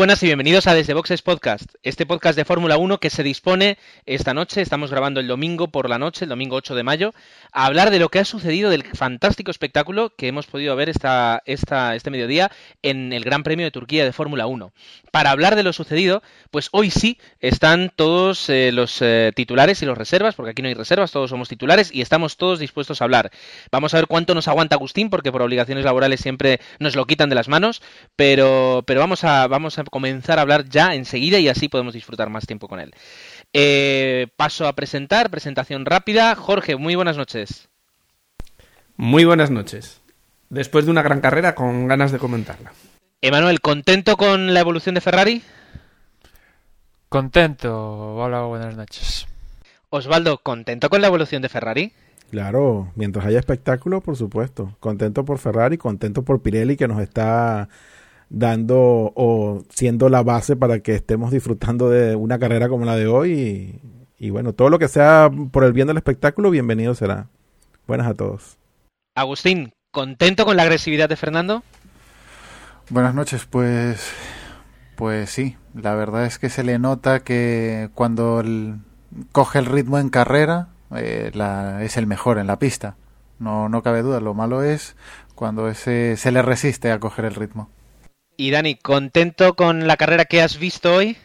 buenas y bienvenidos a Desde Boxes Podcast, este podcast de Fórmula 1 que se dispone esta noche, estamos grabando el domingo por la noche, el domingo 8 de mayo, a hablar de lo que ha sucedido del fantástico espectáculo que hemos podido ver esta, esta, este mediodía en el Gran Premio de Turquía de Fórmula 1. Para hablar de lo sucedido, pues hoy sí están todos eh, los eh, titulares y los reservas, porque aquí no hay reservas, todos somos titulares y estamos todos dispuestos a hablar. Vamos a ver cuánto nos aguanta Agustín, porque por obligaciones laborales siempre nos lo quitan de las manos, pero, pero vamos a... Vamos comenzar a hablar ya enseguida y así podemos disfrutar más tiempo con él. Eh, paso a presentar, presentación rápida. Jorge, muy buenas noches. Muy buenas noches. Después de una gran carrera, con ganas de comentarla. Emanuel, ¿contento con la evolución de Ferrari? Contento. Hola, buenas noches. Osvaldo, ¿contento con la evolución de Ferrari? Claro, mientras haya espectáculo, por supuesto. Contento por Ferrari, contento por Pirelli que nos está dando o siendo la base para que estemos disfrutando de una carrera como la de hoy. Y, bueno, todo lo que sea por el bien del espectáculo, bienvenido será. Buenas a todos. Agustín, ¿contento con la agresividad de Fernando? Buenas noches, pues, pues sí, la verdad es que se le nota que cuando coge el ritmo en carrera eh, es el mejor en la pista. No, no cabe duda, lo malo es cuando ese, se le resiste a coger el ritmo. Y Dani, ¿contento con la carrera que has visto hoy?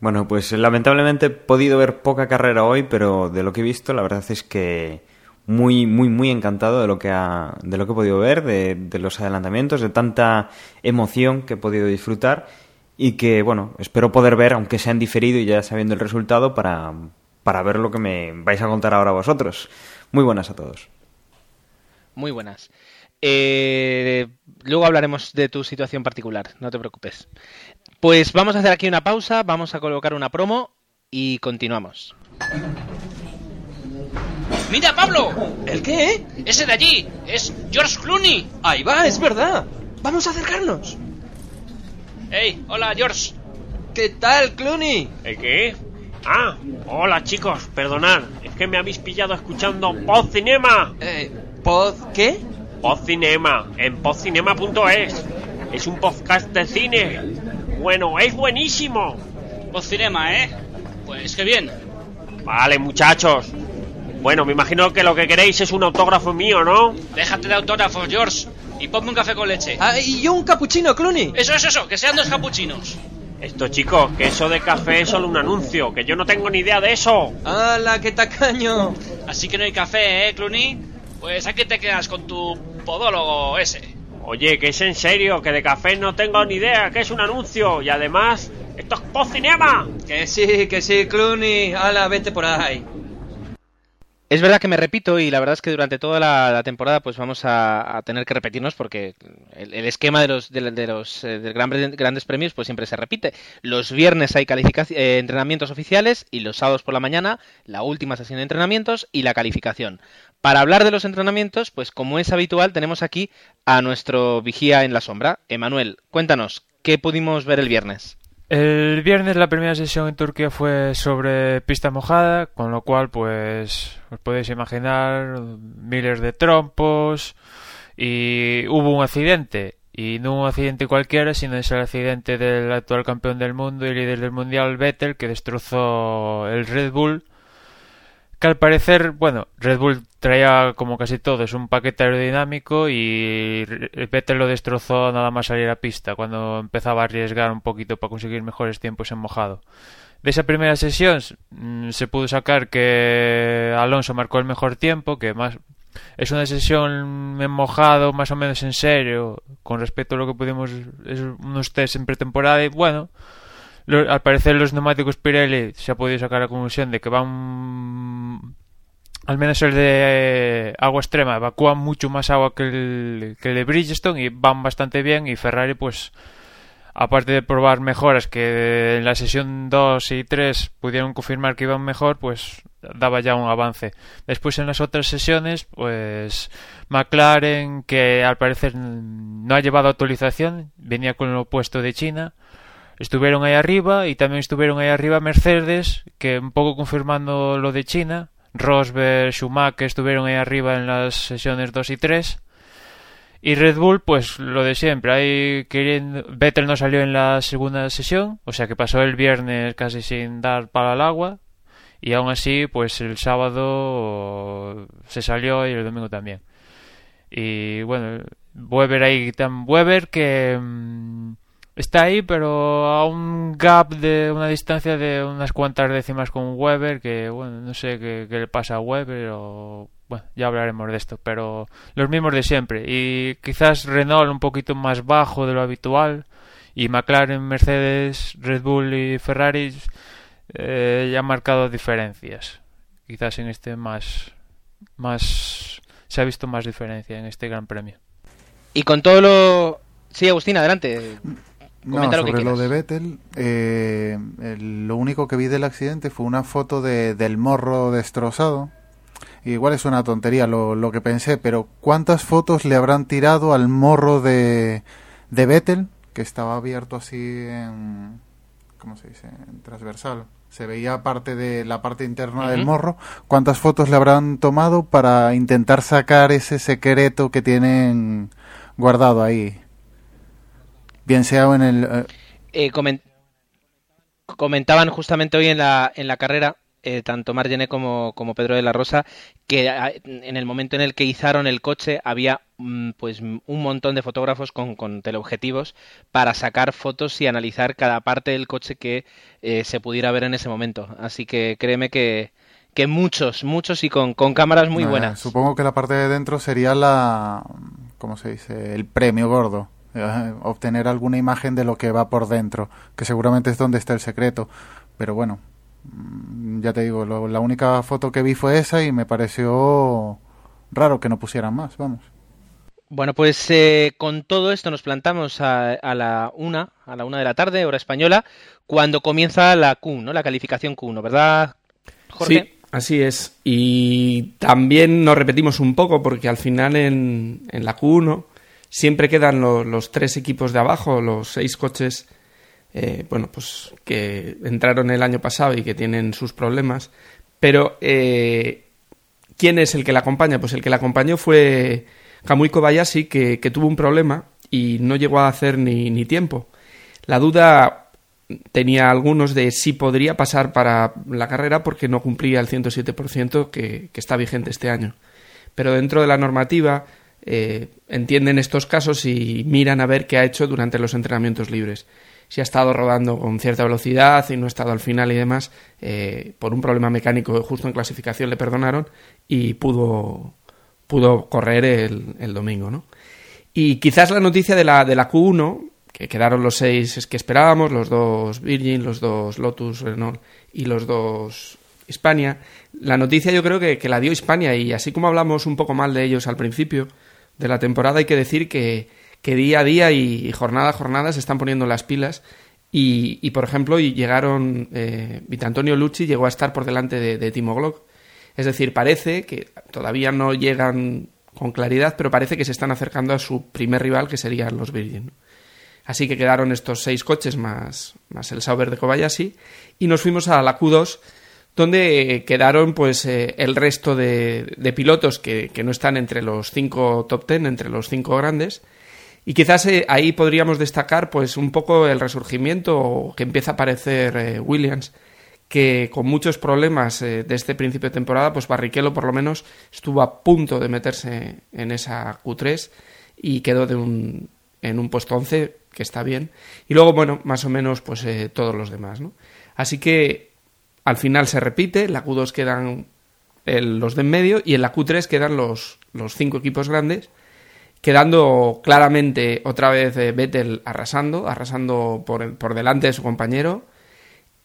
Bueno, pues lamentablemente he podido ver poca carrera hoy, pero de lo que he visto, la verdad es que muy, muy, muy encantado de lo que, ha, de lo que he podido ver, de, de los adelantamientos, de tanta emoción que he podido disfrutar y que, bueno, espero poder ver, aunque sea en diferido y ya sabiendo el resultado, para, para ver lo que me vais a contar ahora vosotros. Muy buenas a todos. Muy buenas. Eh, luego hablaremos de tu situación particular, no te preocupes. Pues vamos a hacer aquí una pausa, vamos a colocar una promo y continuamos. ¡Mira, Pablo! ¿El qué? Ese de allí, es George Clooney. Ahí va, es verdad. Vamos a acercarnos. ¡Hey! Hola, George. ¿Qué tal, Clooney? ¿El qué? Ah, hola chicos, perdonad, es que me habéis pillado escuchando Pod Cinema. Eh, ¿Pod qué? Podcinema, en podcinema.es. Es un podcast de cine. Bueno, es buenísimo. Podcinema, ¿eh? Pues qué bien. Vale, muchachos. Bueno, me imagino que lo que queréis es un autógrafo mío, ¿no? Déjate de autógrafos, George. Y ponme un café con leche. Ah, y yo un capuchino, Clooney. Eso es eso, que sean dos capuchinos. Esto, chicos, que eso de café es solo un anuncio, que yo no tengo ni idea de eso. ¡Hala, qué tacaño! Así que no hay café, ¿eh, Clooney? Pues aquí te quedas con tu podólogo ese. Oye, que es en serio, que de café no tengo ni idea, que es un anuncio. Y además, esto es post-cinema. Que sí, que sí, Clooney. Hala, vete por ahí. Es verdad que me repito y la verdad es que durante toda la, temporada pues vamos a, a, tener que repetirnos porque el, el esquema de los, de, de los eh, de gran, grandes premios pues siempre se repite. Los viernes hay eh, entrenamientos oficiales y los sábados por la mañana la última sesión de entrenamientos y la calificación. Para hablar de los entrenamientos, pues como es habitual tenemos aquí a nuestro vigía en la sombra, Emanuel. Cuéntanos, ¿qué pudimos ver el viernes? El viernes la primera sesión en Turquía fue sobre pista mojada, con lo cual pues os podéis imaginar miles de trompos y hubo un accidente y no un accidente cualquiera, sino es el accidente del actual campeón del mundo y líder del mundial Vettel que destrozó el Red Bull que al parecer, bueno, Red Bull traía como casi todo, es un paquete aerodinámico y Vettel lo destrozó nada más salir a pista cuando empezaba a arriesgar un poquito para conseguir mejores tiempos en mojado. De esa primera sesión mmm, se pudo sacar que Alonso marcó el mejor tiempo, que más es una sesión en mojado más o menos en serio con respecto a lo que pudimos es unos test en pretemporada y bueno, al parecer los neumáticos Pirelli se ha podido sacar la conclusión de que van al menos el de agua extrema evacúan mucho más agua que el, que el de Bridgestone y van bastante bien y Ferrari pues aparte de probar mejoras que en la sesión 2 y 3 pudieron confirmar que iban mejor pues daba ya un avance. Después en las otras sesiones, pues McLaren, que al parecer no ha llevado actualización, venía con lo opuesto de China, estuvieron ahí arriba y también estuvieron ahí arriba Mercedes, que un poco confirmando lo de China, Rosberg, Schumacher estuvieron ahí arriba en las sesiones 2 y 3. Y Red Bull, pues lo de siempre. Ahí queriendo... Vettel no salió en la segunda sesión, o sea que pasó el viernes casi sin dar para el agua. Y aún así, pues el sábado se salió y el domingo también. Y bueno, Weber ahí tan Weber que mm, está ahí, pero a un gap de una distancia de unas cuantas décimas con Weber, que bueno, no sé qué, qué le pasa a Weber o bueno, ya hablaremos de esto, pero los mismos de siempre. Y quizás Renault un poquito más bajo de lo habitual. Y McLaren, Mercedes, Red Bull y Ferrari eh, ya han marcado diferencias. Quizás en este más, más se ha visto más diferencia en este Gran Premio. Y con todo lo... Sí, Agustín, adelante. No, sobre lo de Vettel, eh, lo único que vi del accidente fue una foto de, del morro destrozado Igual es una tontería lo, lo que pensé, pero ¿cuántas fotos le habrán tirado al morro de, de Vettel, que estaba abierto así en... ¿Cómo se dice? En transversal. Se veía parte de la parte interna del morro. ¿Cuántas fotos le habrán tomado para intentar sacar ese secreto que tienen guardado ahí? Bien sea en el... Eh, eh comentaban justamente hoy en la, en la carrera eh, tanto Margené como, como, Pedro de la Rosa, que en el momento en el que izaron el coche había mm, pues un montón de fotógrafos con, con, teleobjetivos para sacar fotos y analizar cada parte del coche que eh, se pudiera ver en ese momento. Así que créeme que, que muchos, muchos y con, con cámaras muy buenas. Supongo que la parte de dentro sería la, ¿cómo se dice? El premio gordo. Eh, obtener alguna imagen de lo que va por dentro, que seguramente es donde está el secreto. Pero bueno, Mm, ya te digo, la única foto que vi fue esa y me pareció raro que no pusieran más, vamos. Bueno, pues eh, con todo esto nos plantamos a, la una, a la una de la tarde, hora española, cuando comienza la Q, ¿no? La calificación Q1, ¿verdad, Jorge? Sí, así es. Y también nos repetimos un poco porque al final en, en la Q1 siempre quedan los tres equipos de abajo, los seis coches eh, bueno, pues que entraron el año pasado y que tienen sus problemas. Pero, eh, ¿quién es el que la acompaña? Pues el que la acompañó fue Kamui Kobayashi, que, tuvo un problema y no llegó a hacer ni, ni tiempo. La duda tenía algunos de si podría pasar para la carrera porque no cumplía el 107% que, que está vigente este año. Pero dentro de la normativa eh, entienden estos casos y miran a ver qué ha hecho durante los entrenamientos libres si ha estado rodando con cierta velocidad y no ha estado al final y demás, eh, por un problema mecánico justo en clasificación le perdonaron y pudo, pudo correr el, el domingo, ¿no? Y quizás la noticia de la, de la Q1, que quedaron los seis que esperábamos, los dos Virgin, los dos Lotus, Renault y los dos Hispania, la noticia yo creo que, que la dio Hispania y así como hablamos un poco mal de ellos al principio de la temporada, hay que decir que, que día a día y, jornada a jornada se están poniendo las pilas. Y, por ejemplo, y llegaron. Eh, Vitantonio Lucci llegó a estar por delante de, Timo Glock. Es decir, parece que todavía no llegan con claridad, pero parece que se están acercando a su primer rival, que serían los Virgin. Así que quedaron estos seis coches más, más el Sauber de Kobayashi y nos fuimos a la Q2 donde quedaron pues eh, el resto de, de pilotos que, no están entre los cinco top ten, entre los cinco grandes y quizás eh, ahí podríamos destacar pues un poco el resurgimiento que empieza a aparecer eh, Williams, que con muchos problemas eh, de este principio de temporada, pues Barrichello por lo menos estuvo a punto de meterse en esa Q3 y quedó de un, en un puesto 11, que está bien. Y luego, bueno, más o menos pues todos los demás, ¿no? Así que al final se repite, la Q2 quedan los de en medio y en la Q3 quedan los, los cinco equipos grandes quedando claramente otra vez eh, Vettel arrasando, arrasando por, por delante de su compañero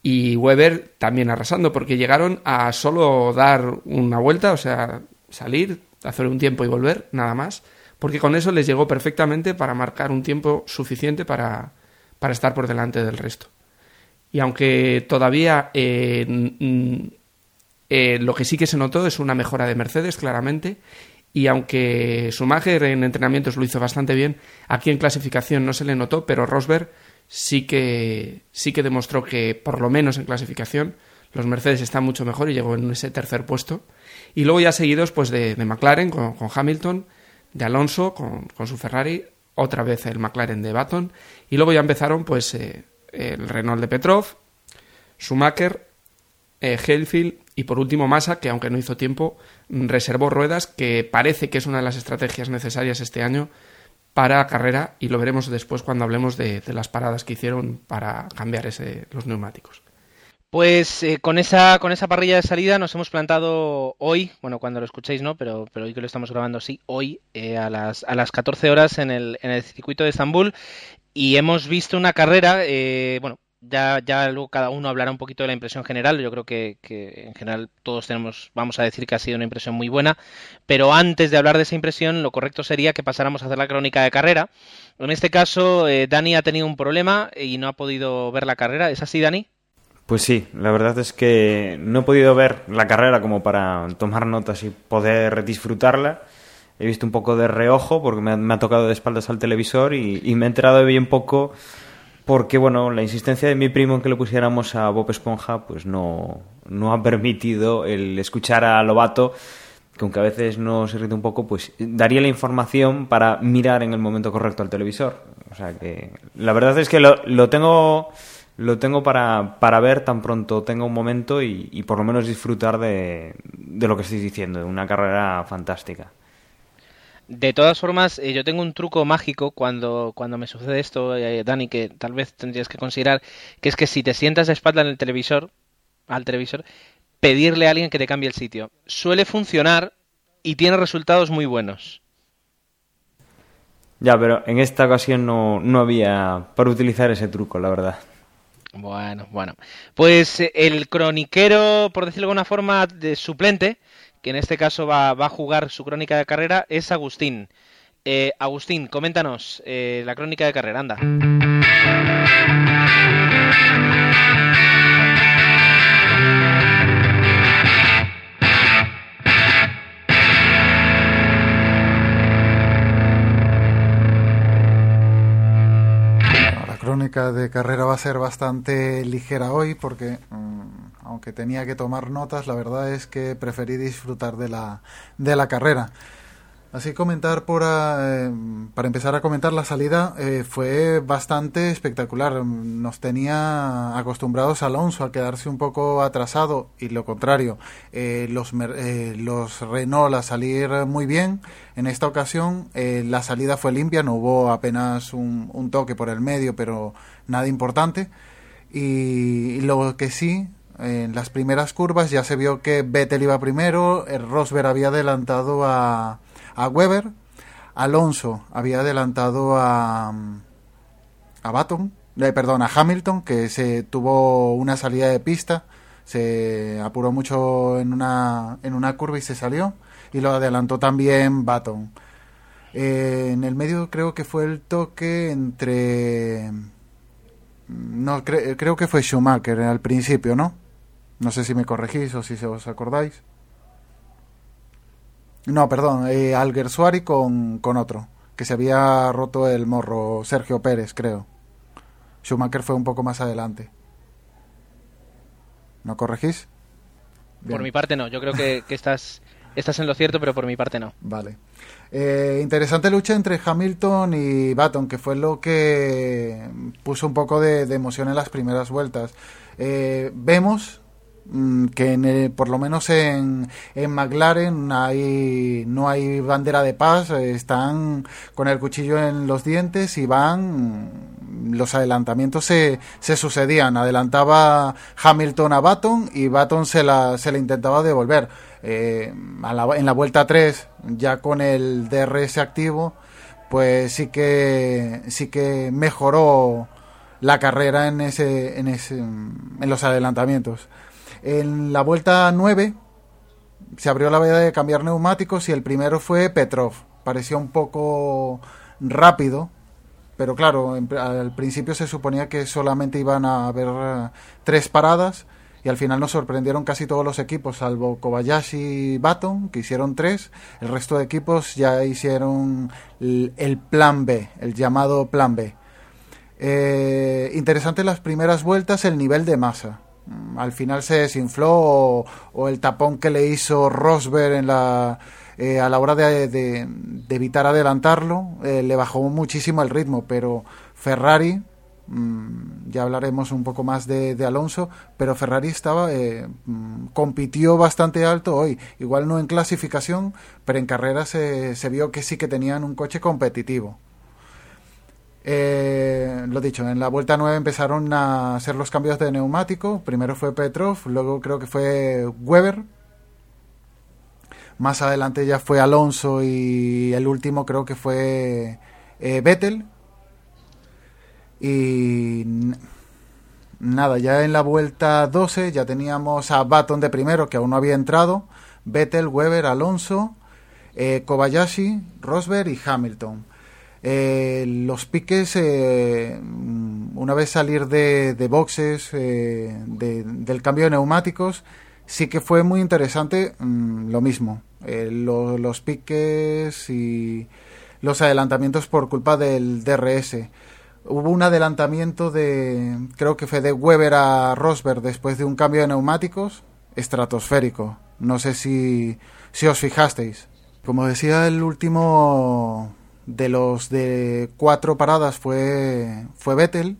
y Weber también arrasando porque llegaron a solo dar una vuelta, o sea, salir, hacer un tiempo y volver, nada más, porque con eso les llegó perfectamente para marcar un tiempo suficiente para, para estar por delante del resto. Y aunque todavía eh, Eh, lo que sí que se notó es una mejora de Mercedes, claramente. Y aunque Schumacher en entrenamientos lo hizo bastante bien, aquí en clasificación no se le notó, pero Rosberg sí que, sí que demostró que, por lo menos en clasificación, los Mercedes están mucho mejor y llegó en ese tercer puesto. Y luego ya seguidos pues de, McLaren con, Hamilton, de Alonso con, su Ferrari, otra vez el McLaren de Baton, y luego ya empezaron pues eh, el Renault de Petrov, Schumacher, eh, Hellfield y por último Massa, que aunque no hizo tiempo, reservó ruedas, que parece que es una de las estrategias necesarias este año para carrera y lo veremos después cuando hablemos de, las paradas que hicieron para cambiar ese, los neumáticos. Pues eh, con esa con esa parrilla de salida nos hemos plantado hoy, bueno, cuando lo escuchéis no, pero, pero hoy que lo estamos grabando sí, hoy eh, a, las, a las 14 horas en el, en el circuito de Estambul y hemos visto una carrera, eh, bueno, ya, ya luego cada uno hablará un poquito de la impresión general. Yo creo que, en general todos tenemos, vamos a decir que ha sido una impresión muy buena. Pero antes de hablar de esa impresión, lo correcto sería que pasáramos a hacer la crónica de carrera. En este caso, Dani ha tenido un problema y no ha podido ver la carrera. ¿Es así, Dani? Pues sí, la verdad es que no he podido ver la carrera como para tomar notas y poder disfrutarla. He visto un poco de reojo porque me ha, tocado de espaldas al televisor y, me he enterado de bien poco porque, bueno, la insistencia de mi primo en que le pusiéramos a Bob Esponja pues no, no ha permitido el escuchar a Lobato que aunque a veces nos irrita un poco, pues daría la información para mirar en el momento correcto al televisor. O sea que la verdad es que lo, lo tengo lo tengo para, para ver tan pronto tenga un momento y, por lo menos disfrutar de, de, lo que estoy diciendo, de una carrera fantástica. De todas formas, eh, yo tengo un truco mágico cuando, cuando me sucede esto, eh, Dani, que tal vez tendrías que considerar, que es que si te sientas de espalda en el televisor, al televisor, pedirle a alguien que te cambie el sitio. Suele funcionar y tiene resultados muy buenos. Ya, pero en esta ocasión no, no había para utilizar ese truco, la verdad. Bueno, bueno. Pues eh, el croniquero, por decirlo de alguna forma, de suplente, que en este caso va, a jugar su crónica de carrera, es Agustín. Eh, Agustín, coméntanos eh, la crónica de carrera, anda. crónica de carrera va a ser bastante ligera hoy porque mm, aunque tenía que tomar notas, la verdad es que preferí disfrutar de la, de la carrera. Así comentar por, eh, para empezar a comentar la salida eh, fue bastante espectacular. Nos tenía acostumbrados Alonso a quedarse un poco atrasado y lo contrario, eh, los, los Renault a salir muy bien. En esta ocasión la salida fue limpia, no hubo apenas un, un toque por el medio, pero nada importante. Y lo que sí, en las primeras curvas ya se vio que Vettel iba primero, el Rosberg había adelantado a a Weber. Alonso había adelantado a, a Baton, eh, perdón, a Hamilton, que se tuvo una salida de pista, se apuró mucho en una, en una curva y se salió, y lo adelantó también Baton. Eh, en el medio creo que fue el toque entre... No, creo que fue Schumacher al principio, ¿no? No sé si me corregís o si os acordáis. No, perdón, eh, Alguersuari con, con otro, que se había roto el morro, Sergio Pérez, creo. Schumacher fue un poco más adelante. ¿No corregís? Por mi parte no, yo creo que, estás, estás en lo cierto, pero por mi parte no. Vale. Eh, interesante lucha entre Hamilton y Baton, que fue lo que puso un poco de, emoción en las primeras vueltas. Eh, vemos Mm, que por lo menos en, en McLaren hay, no hay bandera de paz, están con el cuchillo en los dientes y van, los adelantamientos se, se sucedían, adelantaba Hamilton a Baton y Baton se la, se le intentaba devolver. Eh, en la vuelta 3, ya con el DRS activo, pues sí que, sí que mejoró la carrera en ese, en ese, en los adelantamientos. En la vuelta 9 se abrió la veda de cambiar neumáticos y el primero fue Petrov. Parecía un poco rápido, pero claro, al principio se suponía que solamente iban a haber eh, tres paradas y al final nos sorprendieron casi todos los equipos, salvo Kobayashi y Baton, que hicieron tres. El resto de equipos ya hicieron el, plan B, el llamado plan B. Eh, interesante las primeras vueltas, el nivel de masa. Mm, Al final se desinfló o, el tapón que le hizo Rosberg en la, eh, a la hora de, de- evitar adelantarlo eh, le bajó muchísimo el ritmo, pero Ferrari, mm, ya hablaremos un poco más de, de Alonso, pero Ferrari estaba eh, mm, compitió bastante alto hoy, igual no en clasificación, pero en carrera se, se vio que sí que tenían un coche competitivo. Eh, lo dicho, en la vuelta 9 empezaron a hacer los cambios de neumático. Primero fue Petrov, luego creo que fue Weber. Más adelante ya fue Alonso y el último creo que fue eh, Vettel. Y nada, ya en la vuelta 12 ya teníamos a Baton de primero, que aún no había entrado. Vettel, Weber, Alonso, eh, Kobayashi, Rosberg y Hamilton. Eh, los piques, eh, mm, una vez salir de, boxes, eh, de- del cambio de neumáticos, sí que fue muy interesante mm, lo mismo. Lo- los piques y los adelantamientos por culpa del DRS. Hubo un adelantamiento de, creo que fue de Weber a Rosberg después de un cambio de neumáticos estratosférico. No sé si, si os fijasteis. Como decía, el último de los de cuatro paradas fue, fue Vettel,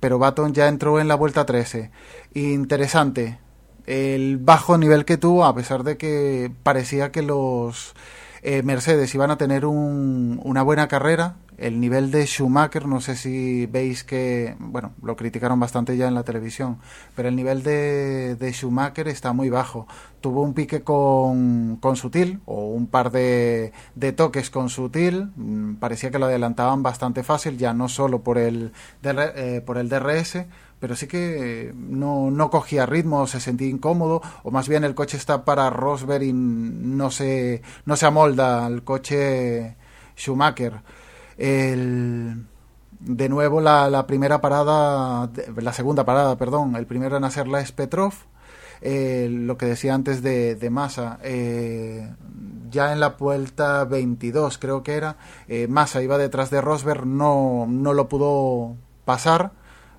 pero Baton ya entró en la vuelta 13. Interesante, el bajo nivel que tuvo, a pesar de que parecía que los eh, Mercedes iban a tener un- una buena carrera. El nivel de Schumacher, no sé si veis que, bueno, lo criticaron bastante ya en la televisión, pero el nivel de, de Schumacher está muy bajo. Tuvo un pique con, con Sutil, o un par de, de toques con Sutil, mm, parecía que lo adelantaban bastante fácil, ya no solo por el, eh, por el DRS, pero sí que no, no cogía ritmo, se sentía incómodo, o más bien el coche está para Rosberg y no se, no se amolda al coche Schumacher. El, de nuevo la, la primera parada, la segunda parada, perdón, el primero en hacerla es Petrov. Eh, lo que decía antes de, de Massa, eh, ya en la vuelta 22 creo que era, eh, Massa iba detrás de Rosberg, no, no lo pudo pasar,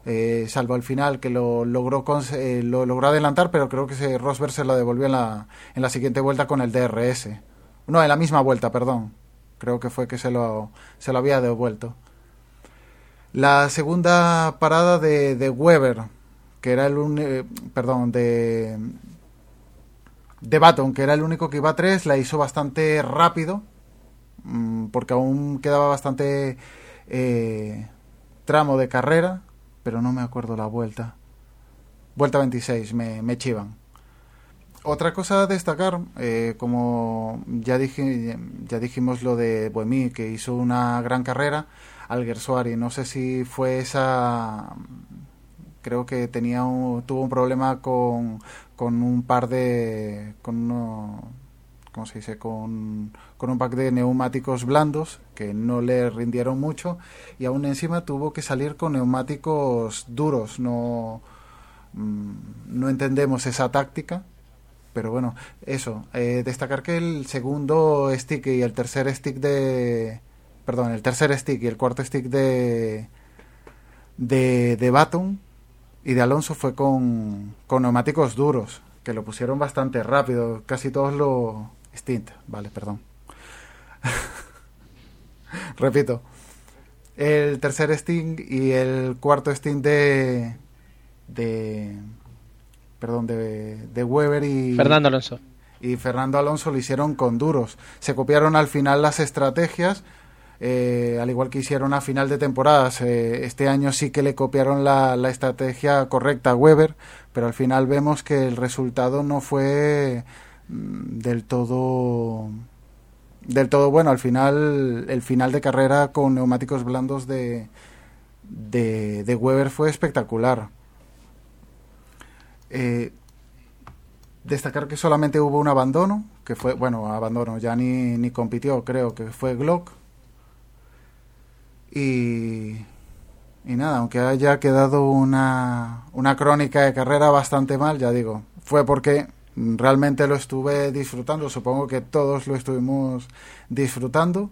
eh, salvo al final que lo logró, cons- eh, lo logró adelantar, pero creo que se, Rosberg se lo devolvió en la, en la siguiente vuelta con el DRS. No, en la misma vuelta, perdón. Creo que fue que se lo, se lo había devuelto. La segunda parada de, de Weber, que era el un, eh, perdón, de de Baton, que era el único que iba a tres, la hizo bastante rápido, mm, porque aún quedaba bastante eh, tramo de carrera, pero no me acuerdo la vuelta. Vuelta 26, me, me chivan. Otra cosa a destacar, eh, como ya, dije, ya dijimos lo de Boemi, que hizo una gran carrera, Alguersuari, no sé si fue esa creo que tenía un- tuvo un problema con, con un par de con uno, ¿cómo se dice? Con, con un pack de neumáticos blandos que no le rindieron mucho y aún encima tuvo que salir con neumáticos duros no mm, no entendemos esa táctica pero bueno eso eh, destacar que el segundo stick y el tercer stick de perdón el tercer stick y el cuarto stick de de, de Baton y de Alonso fue con, con neumáticos duros, que lo pusieron bastante rápido, casi todos lo... Stint, vale, perdón. Repito, el tercer stint y el cuarto stint de... de perdón, de, de Weber y... Fernando Alonso. y Fernando Alonso lo hicieron con duros. Se copiaron al final las estrategias, eh, al igual que hicieron a final de temporadas. Eh, este año sí que le copiaron la, la estrategia correcta a Weber, pero al final vemos que el resultado no fue del todo del todo bueno. Al final, el final de carrera con neumáticos blandos de, de, de Weber fue espectacular. Eh, destacar que solamente hubo un abandono, que fue, bueno, abandono, ya ni, ni compitió, creo que fue Glock. Y, y nada, aunque haya quedado una, una crónica de carrera bastante mal, ya digo, fue porque realmente lo estuve disfrutando, supongo que todos lo estuvimos disfrutando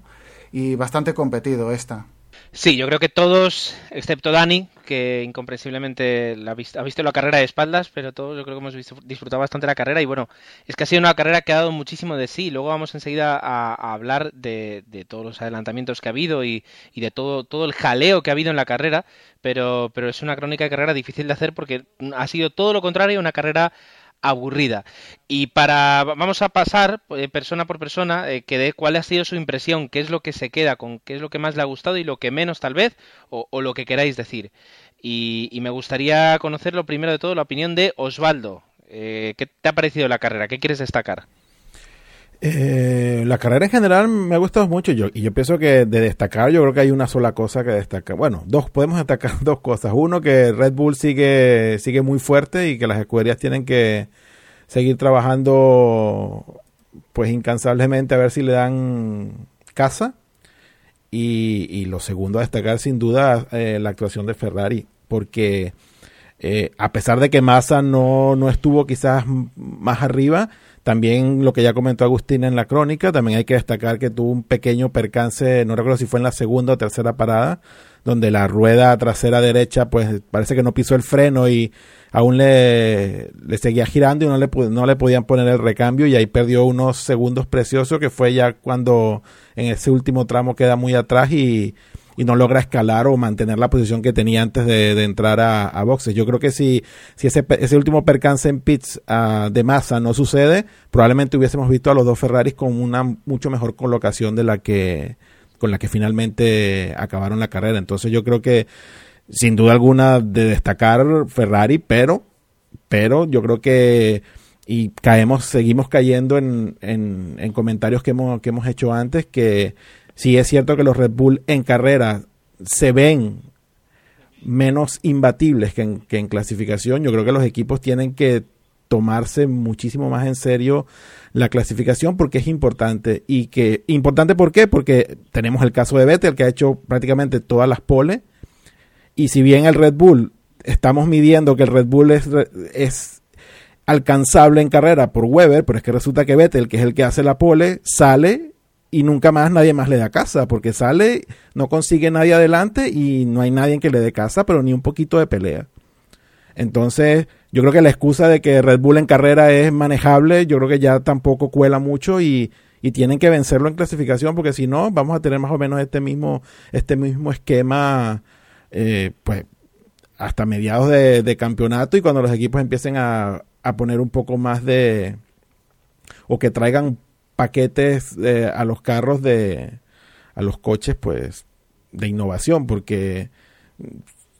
y bastante competido esta. Sí, yo creo que todos, excepto Dani, que incomprensiblemente la ha, visto, ha visto la carrera de espaldas, pero todos yo creo que hemos visto, disfrutado bastante la carrera y bueno, es que ha sido una carrera que ha dado muchísimo de sí. Luego vamos enseguida a, hablar de, de, todos los adelantamientos que ha habido y, y, de todo, todo el jaleo que ha habido en la carrera, pero, pero es una crónica de carrera difícil de hacer porque ha sido todo lo contrario, una carrera aburrida. Y para vamos a pasar eh, persona por persona eh, que dé cuál ha sido su impresión, qué es lo que se queda con, qué es lo que más le ha gustado y lo que menos tal vez, o, o lo que queráis decir. Y, y, me gustaría conocer lo primero de todo la opinión de Osvaldo. Eh, ¿Qué te ha parecido la carrera? ¿Qué quieres destacar? Eh, la carrera en general me ha gustado mucho yo, y yo pienso que de destacar yo creo que hay una sola cosa que destacar. Bueno, dos podemos destacar dos cosas. Uno que Red Bull sigue sigue muy fuerte y que las escuderías tienen que seguir trabajando pues incansablemente a ver si le dan casa. Y, y lo segundo a destacar sin duda eh, la actuación de Ferrari, porque eh, a pesar de que Massa no, no estuvo quizás más arriba, también lo que ya comentó Agustín en la crónica, también hay que destacar que tuvo un pequeño percance, no recuerdo si fue en la segunda o tercera parada, donde la rueda trasera derecha pues parece que no pisó el freno y aún le, le seguía girando y no le, no le podían poner el recambio y ahí perdió unos segundos preciosos que fue ya cuando en ese último tramo queda muy atrás y y no logra escalar o mantener la posición que tenía antes de, de entrar a, a, boxes. Yo creo que si, si ese, ese último percance en pits uh, de masa no sucede, probablemente hubiésemos visto a los dos Ferraris con una mucho mejor colocación de la que con la que finalmente acabaron la carrera. Entonces yo creo que sin duda alguna de destacar Ferrari, pero pero yo creo que y caemos, seguimos cayendo en, en, en comentarios que hemos, que hemos hecho antes que Sí es cierto que los Red Bull en carrera se ven menos imbatibles que en, clasificación. Yo creo que los equipos tienen que tomarse muchísimo más en serio la clasificación porque es importante. Y que, importante ¿por qué? Porque tenemos el caso de Vettel que ha hecho prácticamente todas las poles. Y si bien el Red Bull, estamos midiendo que el Red Bull es, es alcanzable en carrera por Weber, pero es que resulta que Vettel, que es el que hace la pole, sale y nunca más nadie más le da casa, porque sale, no consigue nadie adelante y no hay nadie que le dé casa, pero ni un poquito de pelea. Entonces, yo creo que la excusa de que Red Bull en carrera es manejable, yo creo que ya tampoco cuela mucho y, y tienen que vencerlo en clasificación, porque si no, vamos a tener más o menos este mismo, este mismo esquema, eh, pues, hasta mediados de, de, campeonato y cuando los equipos empiecen a, a poner un poco más de, o que traigan paquetes eh, a los carros de a los coches pues de innovación porque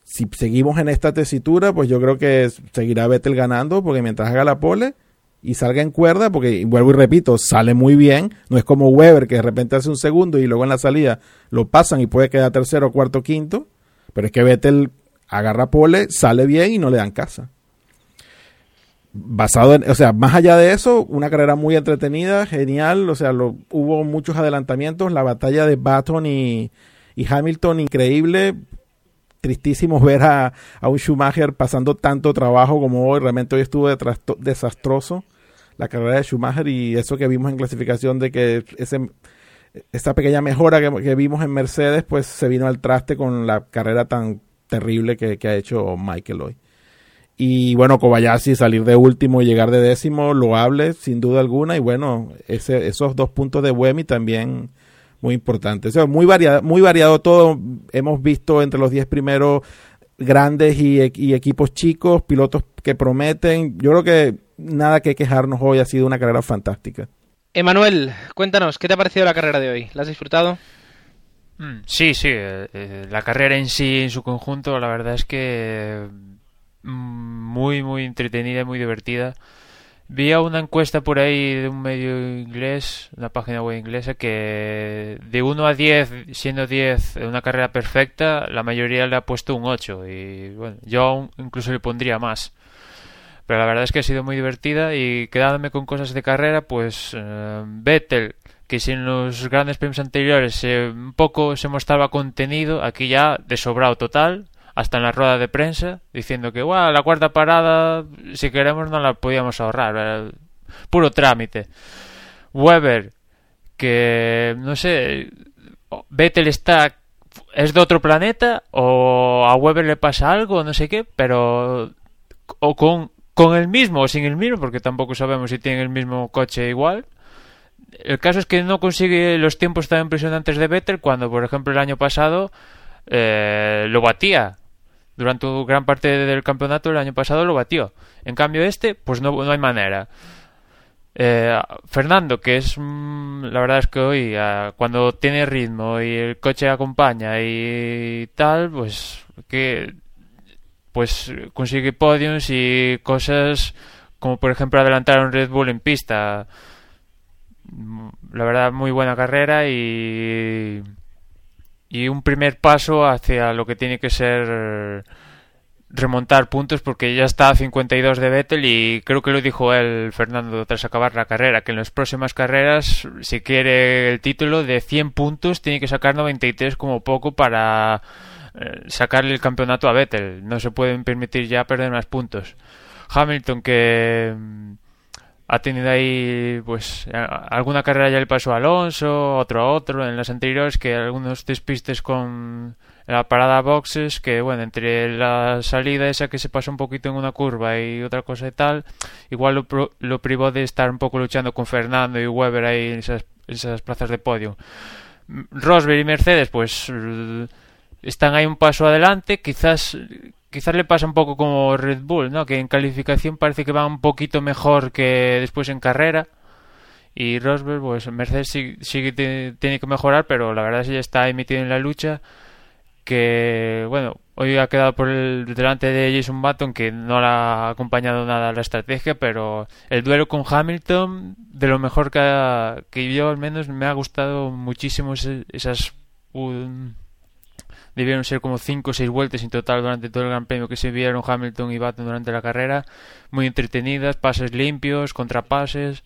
si seguimos en esta tesitura pues yo creo que seguirá Vettel ganando porque mientras haga la pole y salga en cuerda porque vuelvo y repito sale muy bien no es como Weber que de repente hace un segundo y luego en la salida lo pasan y puede quedar tercero cuarto quinto pero es que Vettel agarra pole sale bien y no le dan casa basado en, o sea, más allá de eso, una carrera muy entretenida, genial, o sea, lo, hubo muchos adelantamientos, la batalla de Baton y, y Hamilton increíble, tristísimo ver a, a, un Schumacher pasando tanto trabajo como hoy, realmente hoy estuvo desastroso la carrera de Schumacher y eso que vimos en clasificación de que ese esa pequeña mejora que, que vimos en Mercedes pues se vino al traste con la carrera tan terrible que, que ha hecho Michael hoy. Y bueno, Kobayashi salir de último y llegar de décimo, loable sin duda alguna. Y bueno, ese, esos dos puntos de Buemi también muy importantes. O sea, muy, variado, muy variado todo. Hemos visto entre los diez primeros grandes y, y, equipos chicos, pilotos que prometen. Yo creo que nada que quejarnos hoy ha sido una carrera fantástica. Emanuel, cuéntanos, ¿qué te ha parecido la carrera de hoy? ¿La has disfrutado? Mm, sí, sí, eh, la carrera en sí, en su conjunto, la verdad es que muy, muy entretenida y muy divertida. Vi una encuesta por ahí de un medio inglés, una página web inglesa, que de 1 a 10, siendo 10 una carrera perfecta, la mayoría le ha puesto un 8. Y bueno, yo incluso le pondría más. Pero la verdad es que ha sido muy divertida y quedándome con cosas de carrera, pues eh, Vettel, que si en los grandes premios anteriores eh, un poco se mostraba contenido, aquí ya de sobrado total hasta en la rueda de prensa, diciendo que bueno, la cuarta parada, si queremos, no la podíamos ahorrar. Puro trámite. Weber, que no sé, Vettel está es de otro planeta o a Weber le pasa algo, no sé qué, pero o con, con el mismo o sin el mismo, porque tampoco sabemos si tiene el mismo coche igual. El caso es que no consigue los tiempos tan impresionantes de Vettel cuando, por ejemplo, el año pasado eh, lo batía. Durante gran parte del campeonato el año pasado lo batió. En cambio este, pues no, no hay manera. Eh, Fernando, que es mm, la verdad es que hoy cuando tiene ritmo y el coche acompaña y tal, pues que pues consigue podiums y cosas como por ejemplo adelantar a un Red Bull en pista. La verdad muy buena carrera y y un primer paso hacia lo que tiene que ser remontar puntos porque ya está a 52 de Vettel y creo que lo dijo él, Fernando, tras acabar la carrera, que en las próximas carreras, si quiere el título de 100 puntos, tiene que sacar 93 como poco para eh, sacarle el campeonato a Vettel. No se pueden permitir ya perder más puntos. Hamilton que mm, ha tenido ahí pues alguna carrera ya le pasó a Alonso, otro a otro en las anteriores que algunos despistes con la parada boxes que bueno entre la salida esa que se pasó un poquito en una curva y otra cosa y tal igual lo, lo privó de estar un poco luchando con Fernando y Weber ahí en esas, esas plazas de podio. Rosberg y Mercedes pues están ahí un paso adelante quizás quizás le pasa un poco como Red Bull no que en calificación parece que va un poquito mejor que después en carrera. Y Rosberg pues Mercedes sí, tiene que mejorar pero la verdad es que ya está emitido en la lucha que bueno, hoy ha quedado por el, delante de Jason Button que no le ha acompañado nada la estrategia, pero el duelo con Hamilton, de lo mejor que, que yo al menos me ha gustado muchísimo esas... debieron ser como 5 o 6 vueltas en total durante todo el Gran Premio que se vieron Hamilton y Button durante la carrera, muy entretenidas, pases limpios, contrapases.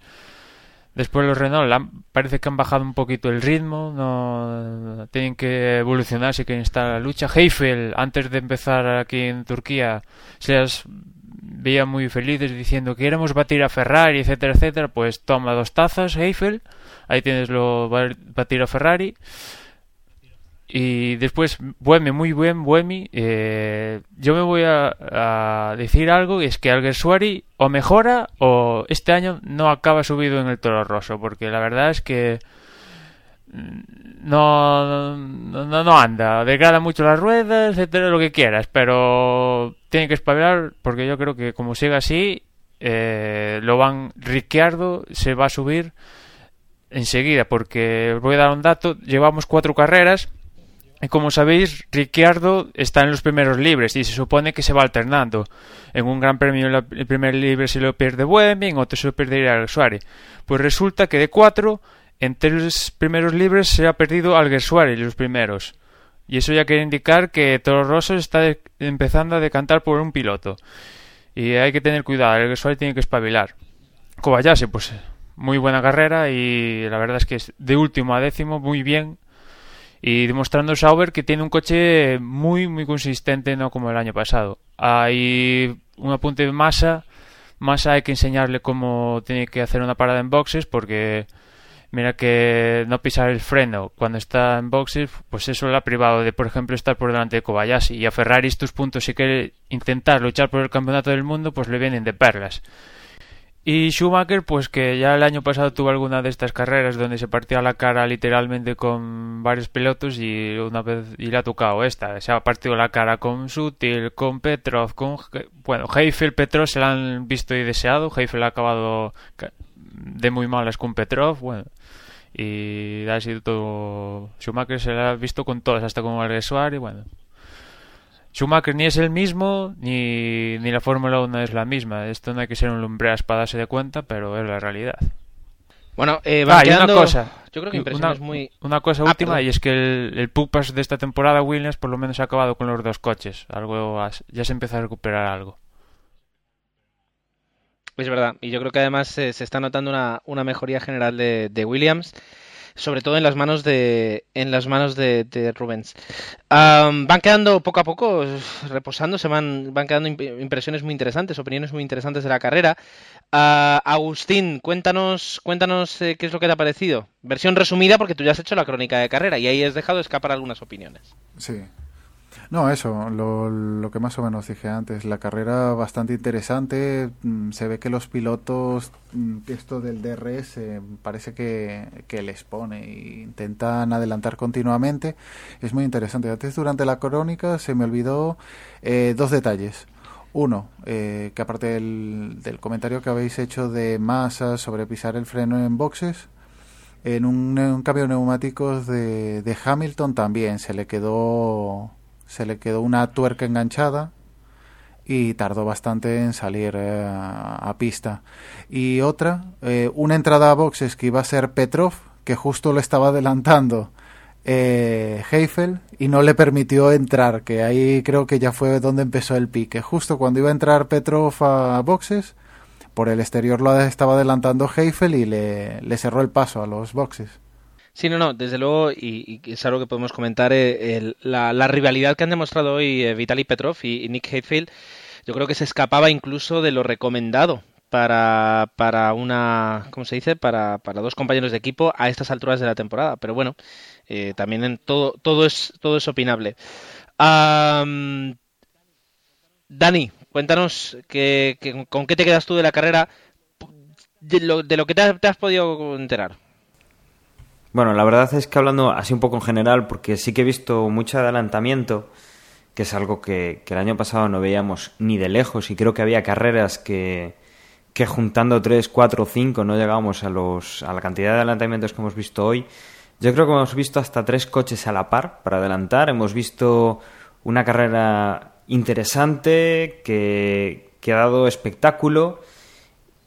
Después los Renault parece que han bajado un poquito el ritmo, no tienen que evolucionar si quieren estar la lucha. Heifel, antes de empezar aquí en Turquía, se las veía muy felices diciendo que queremos batir a Ferrari, etcétera, etcétera. Pues toma dos tazas, Heifel, ahí tienes lo batir a Ferrari. Y después, Buemi, muy buen Buemi. Eh, yo me voy a, decir algo, y es que Alguersuari o mejora o este año no acaba subido en el Toro Rosso, porque la verdad es que mm, no, no, no anda, degrada mucho las ruedas, etcétera, lo que quieras, pero tiene que espabilar porque yo creo que como siga así, eh, lo van Ricciardo se va a subir enseguida, porque os voy a dar un dato, llevamos cuatro carreras como sabéis, Ricciardo está en los primeros libres y se supone que se va alternando. En un gran premio el primer libre se lo pierde Buemi, en otro se lo perdería Alguersuari. Pues resulta que de cuatro, en tres primeros libres se ha perdido Alguersuari los primeros. Y eso ya quiere indicar que Toro Rosso está empezando a decantar por un piloto. Y hay que tener cuidado, Alguersuari tiene que espabilar. Kobayashi, pues muy buena carrera y la verdad es que es de último a décimo, muy bien y demostrando Sauber que tiene un coche muy muy consistente no como el año pasado. Hay un apunte de masa masa hay que enseñarle cómo tiene que hacer una parada en boxes porque mira que no pisar el freno cuando está en boxes pues eso le ha privado de por ejemplo estar por delante de Kobayashi. Y a Ferrari estos puntos si quiere intentar luchar por el campeonato del mundo pues le vienen de perlas y Schumacher, pues que ya el año pasado tuvo alguna de estas carreras donde se partía la cara literalmente con varios pilotos y una vez y le ha tocado esta. Se ha partido la cara con Sutil, con Petrov, con bueno, Heifel, Petrov se la han visto y deseado. Heifel ha acabado de muy malas con Petrov, bueno. Y ha sido todo Schumacher se la ha visto con todas, hasta con Alguersuari, bueno. Schumacher ni es el mismo, ni, ni la Fórmula 1 es la misma. Esto no hay que ser un lumbreas para darse de cuenta, pero es la realidad. Bueno, eh, ah, una cosa. Yo creo que una, muy... una cosa Ah, última, perdón. y es que el, el Pupas de esta temporada, Williams, por lo menos ha acabado con los dos coches. Algo ya se empieza a recuperar algo. Es verdad, y yo creo que además eh, se está notando una, una mejoría general de, de Williams. Sobre todo en las manos de en las manos de, Rubens. Van quedando poco a poco reposando, se van van quedando imp- impresiones muy interesantes, opiniones muy interesantes de la carrera. Ah, Agustín, cuéntanos cuéntanos eh, qué es lo que te ha parecido. Versión resumida porque tú ya has hecho la crónica de carrera y ahí has dejado escapar algunas opiniones. Sí. No, eso, lo, lo que más o menos dije antes, la carrera bastante interesante, mm, se ve que los pilotos, mm, esto del DRS eh, parece que, que les pone e intentan adelantar continuamente, es muy interesante. Antes durante la crónica se me olvidó eh, dos detalles. Uno, eh, que aparte del, del comentario que habéis hecho de masa sobre pisar el freno en boxes, en un, cambio de neumáticos de, de Hamilton también se le quedó se le quedó una tuerca enganchada y tardó bastante en salir eh, a pista. Y otra, eh, una entrada a boxes que iba a ser Petrov, que justo lo estaba adelantando eh, Heifel y no le permitió entrar, que ahí creo que ya fue donde empezó el pique. Justo cuando iba a entrar Petrov a boxes, por el exterior lo estaba adelantando Heifel y le, le cerró el paso a los boxes. Sí, no, no, desde luego, y, es algo que podemos comentar, eh, la, rivalidad que han demostrado hoy eh, Vitaly Petrov y, Nick Heidfeld, yo creo que se escapaba incluso de lo recomendado para, para una, ¿cómo se dice? Para, para dos compañeros de equipo a estas alturas de la temporada. Pero bueno, eh, también en todo, todo es, todo es opinable. Am, Dani, cuéntanos que, con qué te quedas tú de la carrera, de lo, de lo que te has podido enterar. Bueno, la verdad es que hablando así un poco en general, porque sí que he visto mucho adelantamiento, que es algo que, que el año pasado no veíamos ni de lejos, y creo que había carreras que, que juntando 3, 4 o 5 no llegábamos a, los, a la cantidad de adelantamientos que hemos visto hoy. Yo creo que hemos visto hasta tres coches a la par para adelantar. Hemos visto una carrera interesante que, que ha dado espectáculo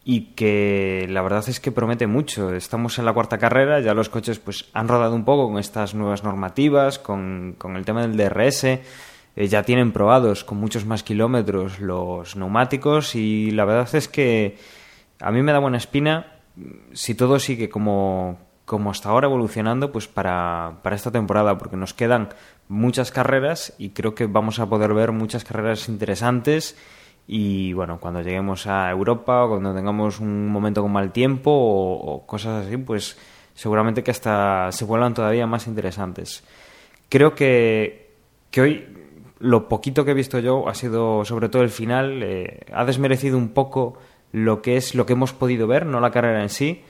y que la verdad es que promete mucho. Estamos en la cuarta carrera, ya los coches pues han rodado un poco con estas nuevas normativas, con, con el tema del DRS, eh, ya tienen probados con muchos más kilómetros los neumáticos y la verdad es que a mí me da buena espina si todo sigue como, como hasta ahora evolucionando pues para, para esta temporada, porque nos quedan muchas carreras y creo que vamos a poder ver muchas carreras interesantes y bueno, cuando lleguemos a Europa o cuando tengamos un momento con mal tiempo o, cosas así, pues seguramente que hasta se vuelvan todavía más interesantes. Creo que, que hoy lo poquito que he visto yo ha sido sobre todo el final, eh, ha desmerecido un poco lo que es lo que hemos podido ver, no la carrera en sí,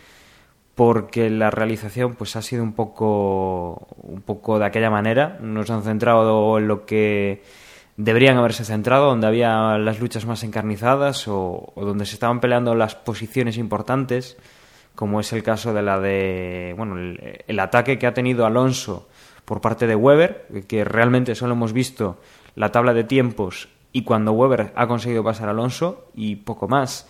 porque la realización pues ha sido un poco un poco de aquella manera, nos han centrado en lo que deberían haberse centrado, donde había las luchas más encarnizadas o, donde se estaban peleando las posiciones importantes, como es el caso de la de, bueno, el, el, ataque que ha tenido Alonso por parte de Weber, que realmente solo hemos visto la tabla de tiempos y cuando Weber ha conseguido pasar a Alonso y poco más.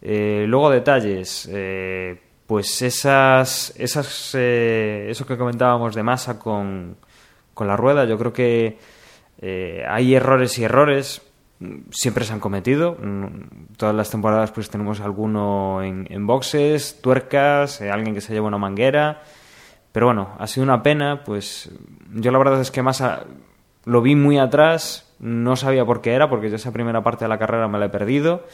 Eh, luego detalles, eh, pues esas, esas, eh, eso que comentábamos de masa con, con la rueda, yo creo que eh, hay errores y errores, siempre se han cometido. Todas las temporadas pues tenemos alguno en, boxes, tuercas, eh, alguien que se lleva una manguera. Pero bueno, ha sido una pena, pues yo la verdad es que más lo vi muy atrás, no sabía por qué era, porque yo esa primera parte de la carrera me la he perdido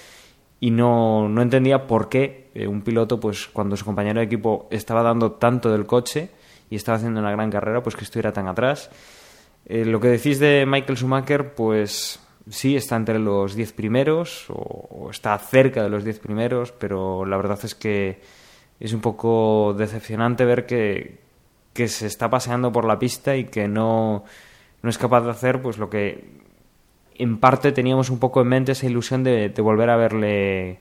y no, no entendía por qué eh, un piloto, pues cuando su compañero de equipo estaba dando tanto del coche y estaba haciendo una gran carrera, pues que estuviera tan atrás. Eh, lo que decís de Michael Schumacher, pues sí, está entre los 10 primeros o, está cerca de los 10 primeros, pero la verdad es que es un poco decepcionante ver que, que se está paseando por la pista y que no, no es capaz de hacer pues lo que en parte teníamos un poco en mente esa ilusión de, de volver a verle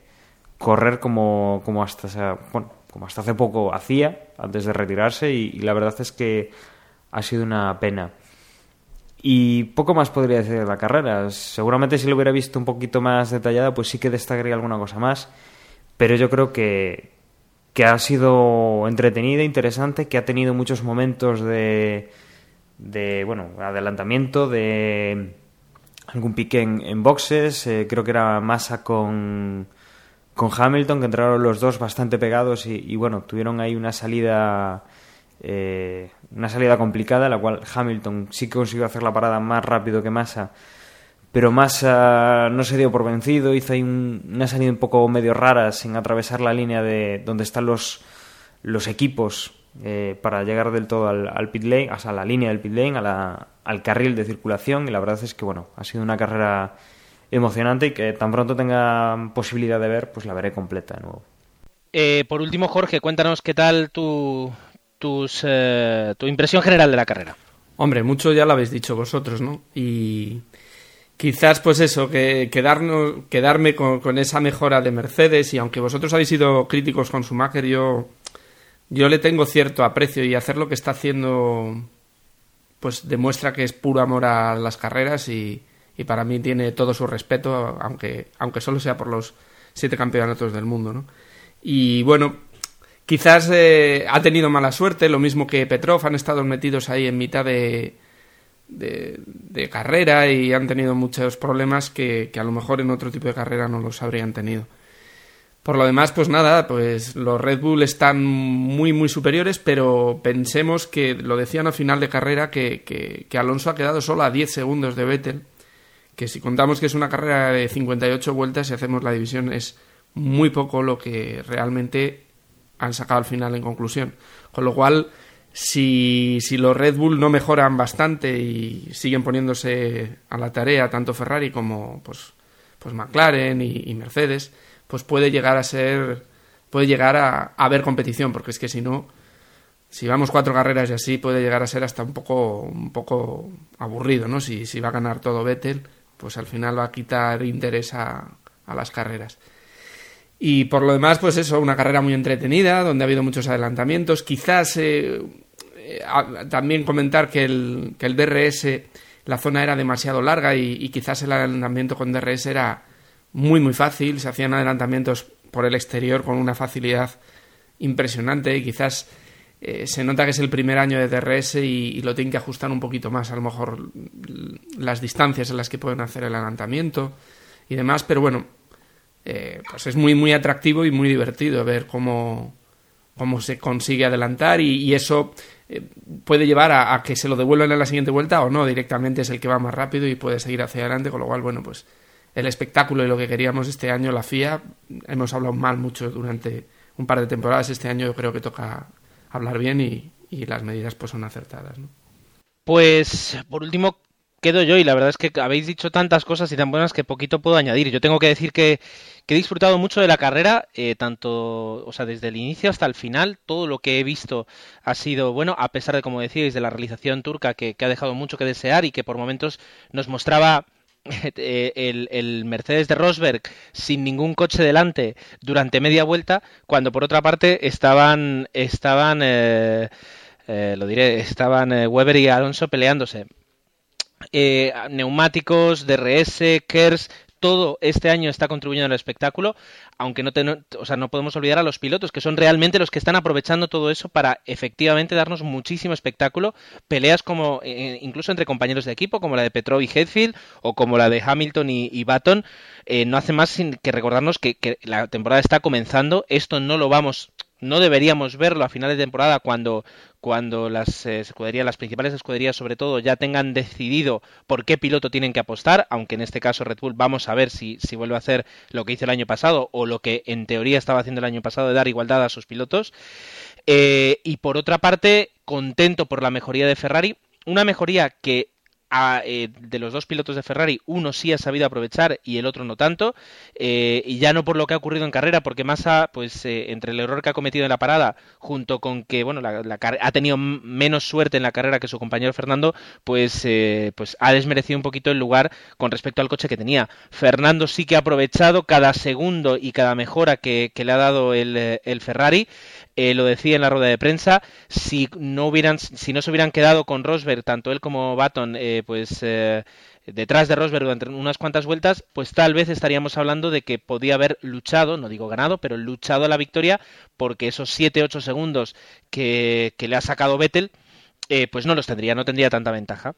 correr como, como, hasta, bueno, como hasta hace poco hacía antes de retirarse y la verdad es que ha sido una pena. Y poco más podría decir de la carrera. Seguramente si lo hubiera visto un poquito más detallada, pues sí que destacaría alguna cosa más. Pero yo creo que, que ha sido entretenida, interesante, que ha tenido muchos momentos de, de bueno, adelantamiento, de algún pique en, en boxes. Eh, creo que era Massa con, con Hamilton, que entraron los dos bastante pegados y, y bueno, tuvieron ahí una salida Eh, una salida complicada, la cual Hamilton sí consiguió hacer la parada más rápido que Massa, pero Massa no se dio por vencido, hizo ahí una salida un poco medio rara sin atravesar la línea de donde están los, los equipos eh, para llegar del todo al, pit lane, a la línea del pit lane, al carril de circulación y la verdad es que bueno, ha sido una carrera emocionante y que tan pronto tenga posibilidad de ver, pues la veré completa de nuevo. Eh, por último, Jorge, cuéntanos qué tal tu, tus, eh, tu impresión general de la carrera. Hombre, mucho ya lo habéis dicho vosotros, ¿no? Y quizás pues eso, que quedarnos, quedarme con, con, esa mejora de Mercedes y aunque vosotros habéis sido críticos con Schumacher, yo yo le tengo cierto aprecio y hacer lo que está haciendo pues demuestra que es puro amor a las carreras y, para mí tiene todo su respeto, aunque, aunque solo sea por los siete campeonatos del mundo, ¿no? Y bueno, quizás eh, ha tenido mala suerte, lo mismo que Petrov, han estado metidos ahí en mitad de, carrera y han tenido muchos problemas que, a lo mejor en otro tipo de carrera no los habrían tenido. Por lo demás, pues nada, pues los Red Bull están muy, muy superiores, pero pensemos que lo decían al final de carrera que, que, Alonso ha quedado solo a 10 segundos de Vettel, que si contamos que es una carrera de 58 vueltas y hacemos la división es muy poco lo que realmente han sacado al final en conclusión. Con lo cual, si, si los Red Bull no mejoran bastante y siguen poniéndose a la tarea tanto Ferrari como pues, pues McLaren y Mercedes, pues puede llegar a ser, puede llegar a, haber competición, porque es que si no, si vamos cuatro carreras y así, puede llegar a ser hasta un poco, un poco aburrido, ¿no? Si, si va a ganar todo Vettel, pues al final va a quitar interés a, a las carreras. Y por lo demás, pues eso, una carrera muy entretenida, donde ha habido muchos adelantamientos. Quizás eh, eh, también comentar que el, que el DRS, la zona era demasiado larga y, y, quizás el adelantamiento con DRS era, muy muy fácil, se hacían adelantamientos por el exterior con una facilidad impresionante y quizás eh, se nota que es el primer año de DRS y, lo tienen que ajustar un poquito más, a lo mejor las distancias en las que pueden hacer el adelantamiento y demás, pero bueno, eh, pues es muy muy atractivo y muy divertido ver cómo, cómo se consigue adelantar y, eso eh, puede llevar a, que se lo devuelvan en la siguiente vuelta o no, directamente es el que va más rápido y puede seguir hacia adelante, con lo cual, bueno, pues el espectáculo y lo que queríamos este año, la FIA, hemos hablado mal mucho durante un par de temporadas, este año yo creo que toca hablar bien y, las medidas pues son acertadas. Pues por último quedo yo y la verdad es que habéis dicho tantas cosas y tan buenas que poquito puedo añadir. Yo tengo que decir que, he disfrutado mucho de la carrera, eh, tanto, o sea, desde el inicio hasta el final, todo lo que he visto ha sido bueno, a pesar de, como decíais, de la realización turca que ha dejado mucho que desear y que por momentos nos mostraba Eh, el, Mercedes de Rosberg sin ningún coche delante durante media vuelta, cuando por otra parte estaban, estaban eh, eh, lo diré, estaban Weber y Alonso peleándose. Neumáticos, DRS, KERS, todo este año está contribuyendo al espectáculo, aunque no, o sea, no podemos olvidar a los pilotos, que son realmente los que están aprovechando todo eso para efectivamente darnos muchísimo espectáculo, peleas como eh, incluso entre compañeros de equipo, como la de Petrov y Headfield, o como la de Hamilton y, Baton, eh, no hace más que recordarnos que, que la temporada está comenzando, esto no lo vamos no deberíamos verlo a final de temporada cuando, cuando las eh, escuderías, las principales escuderías sobre todo, ya tengan decidido por qué piloto tienen que apostar, aunque en este caso Red Bull vamos a ver si, si vuelve a hacer lo que hizo el año pasado o lo que en teoría estaba haciendo el año pasado de dar igualdad a sus pilotos. Eh, y por otra parte, contento por la mejoría de Ferrari, una mejoría que eh, de los dos pilotos de Ferrari, uno sí ha sabido aprovechar y el otro no tanto, eh, y ya no por lo que ha ocurrido en carrera, porque Massa, pues eh, entre el error que ha cometido en la parada, junto con que, bueno, ha tenido menos suerte en la carrera que su compañero Fernando, pues, pues ha desmerecido un poquito el lugar con respecto al coche que tenía. Fernando sí que ha aprovechado cada segundo y cada mejora que, le ha dado el, Ferrari. Eh, lo decía en la rueda de prensa, si no hubieran, si no se hubieran quedado con Rosberg, tanto él como Baton, eh, pues eh, detrás de Rosberg durante unas cuantas vueltas, pues tal vez estaríamos hablando de que podía haber luchado, no digo ganado, pero luchado a la victoria, porque esos 7-8 segundos que, que, le ha sacado Vettel, pues no los tendría, no tendría tanta ventaja.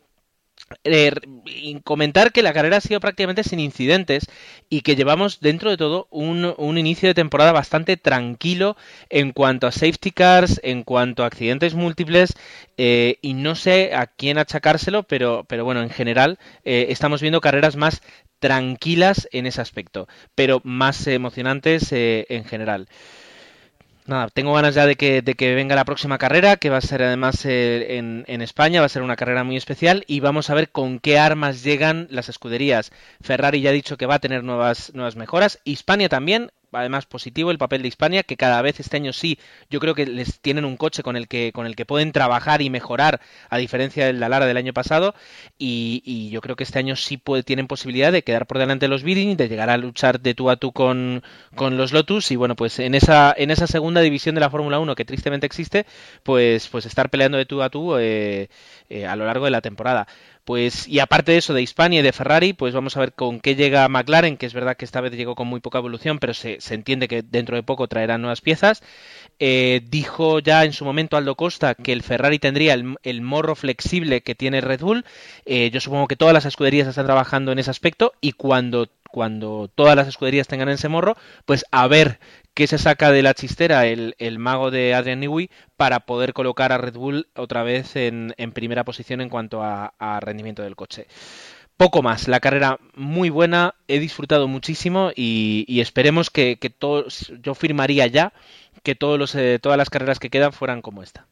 Comentar que la carrera ha sido prácticamente sin incidentes y que llevamos dentro de todo un, un, inicio de temporada bastante tranquilo en cuanto a safety cars, en cuanto a accidentes múltiples eh, y no sé a quién achacárselo, pero, pero bueno, en general eh, estamos viendo carreras más tranquilas en ese aspecto, pero más emocionantes eh, en general nada, tengo ganas ya de que, de que venga la próxima carrera, que va a ser además eh, en, en, España, va a ser una carrera muy especial y vamos a ver con qué armas llegan las escuderías. Ferrari ya ha dicho que va a tener nuevas, nuevas mejoras, Hispania también, además positivo el papel de Hispania, que cada vez este año sí, yo creo que les tienen un coche con el que, con el que pueden trabajar y mejorar, a diferencia del Lara del año pasado, y, y yo creo que este año sí puede, tienen posibilidad de quedar por delante de los Bidding, de llegar a luchar de tú a tú con, con los Lotus, y bueno, pues en esa, en esa segunda división de la Fórmula 1 que tristemente existe, pues, pues estar peleando de tú a tú eh, eh, a lo largo de la temporada. Pues, y aparte de eso, de Hispania y de Ferrari, pues vamos a ver con qué llega McLaren, que es verdad que esta vez llegó con muy poca evolución, pero se, entiende que dentro de poco traerán nuevas piezas. Eh, dijo ya en su momento Aldo Costa que el Ferrari tendría el, el morro flexible que tiene Red Bull. Eh, yo supongo que todas las escuderías están trabajando en ese aspecto y cuando cuando todas las escuderías tengan ese morro, pues a ver qué se saca de la chistera el, el mago de Adrian Newey para poder colocar a Red Bull otra vez en, en primera posición en cuanto a, rendimiento del coche poco más. La carrera muy buena, he disfrutado muchísimo y, y esperemos que, que, todos, yo firmaría ya que todos los, eh, todas las carreras que quedan fueran como esta.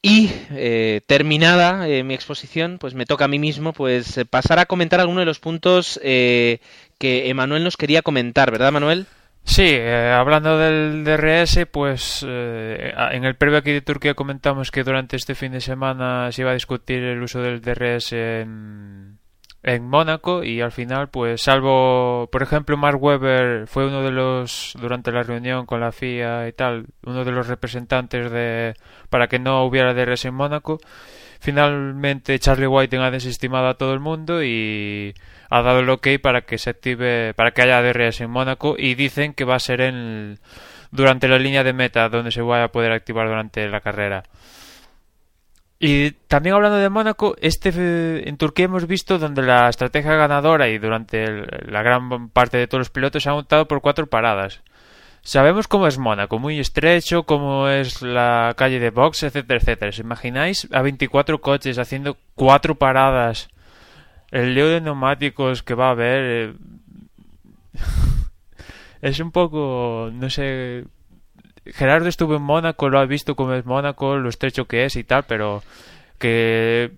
Y eh, terminada eh, mi exposición, pues me toca a mí mismo pues eh, pasar a comentar algunos de los puntos eh, que Emanuel nos quería comentar, ¿verdad, Manuel? Sí, eh, hablando del DRS, pues en el previo aquí de Turquía comentamos que durante este fin de semana se iba a discutir el uso del DRS en, en Mónaco y al final, pues salvo, por ejemplo, Mark Webber fue uno de los, durante la reunión con la FIA y tal, uno de los representantes de para que no hubiera DRS en Mónaco. Finalmente Charlie Whiting ha desestimado a todo el mundo y ha dado el ok para que se active, para que haya DRS en Mónaco y dicen que va a ser en durante la línea de meta donde se vaya a poder activar durante la carrera. Y también hablando de Mónaco, este en Turquía hemos visto donde la estrategia ganadora y durante el, la gran parte de todos los pilotos ha montado por cuatro paradas. Sabemos cómo es Mónaco, muy estrecho, cómo es la calle de box, etcétera, etcétera. ¿Os imagináis a 24 coches haciendo cuatro paradas? El lío de neumáticos que va a haber... Eh... es un poco... no sé... Gerardo estuvo en Mónaco, lo ha visto cómo es Mónaco, lo estrecho que es y tal, pero que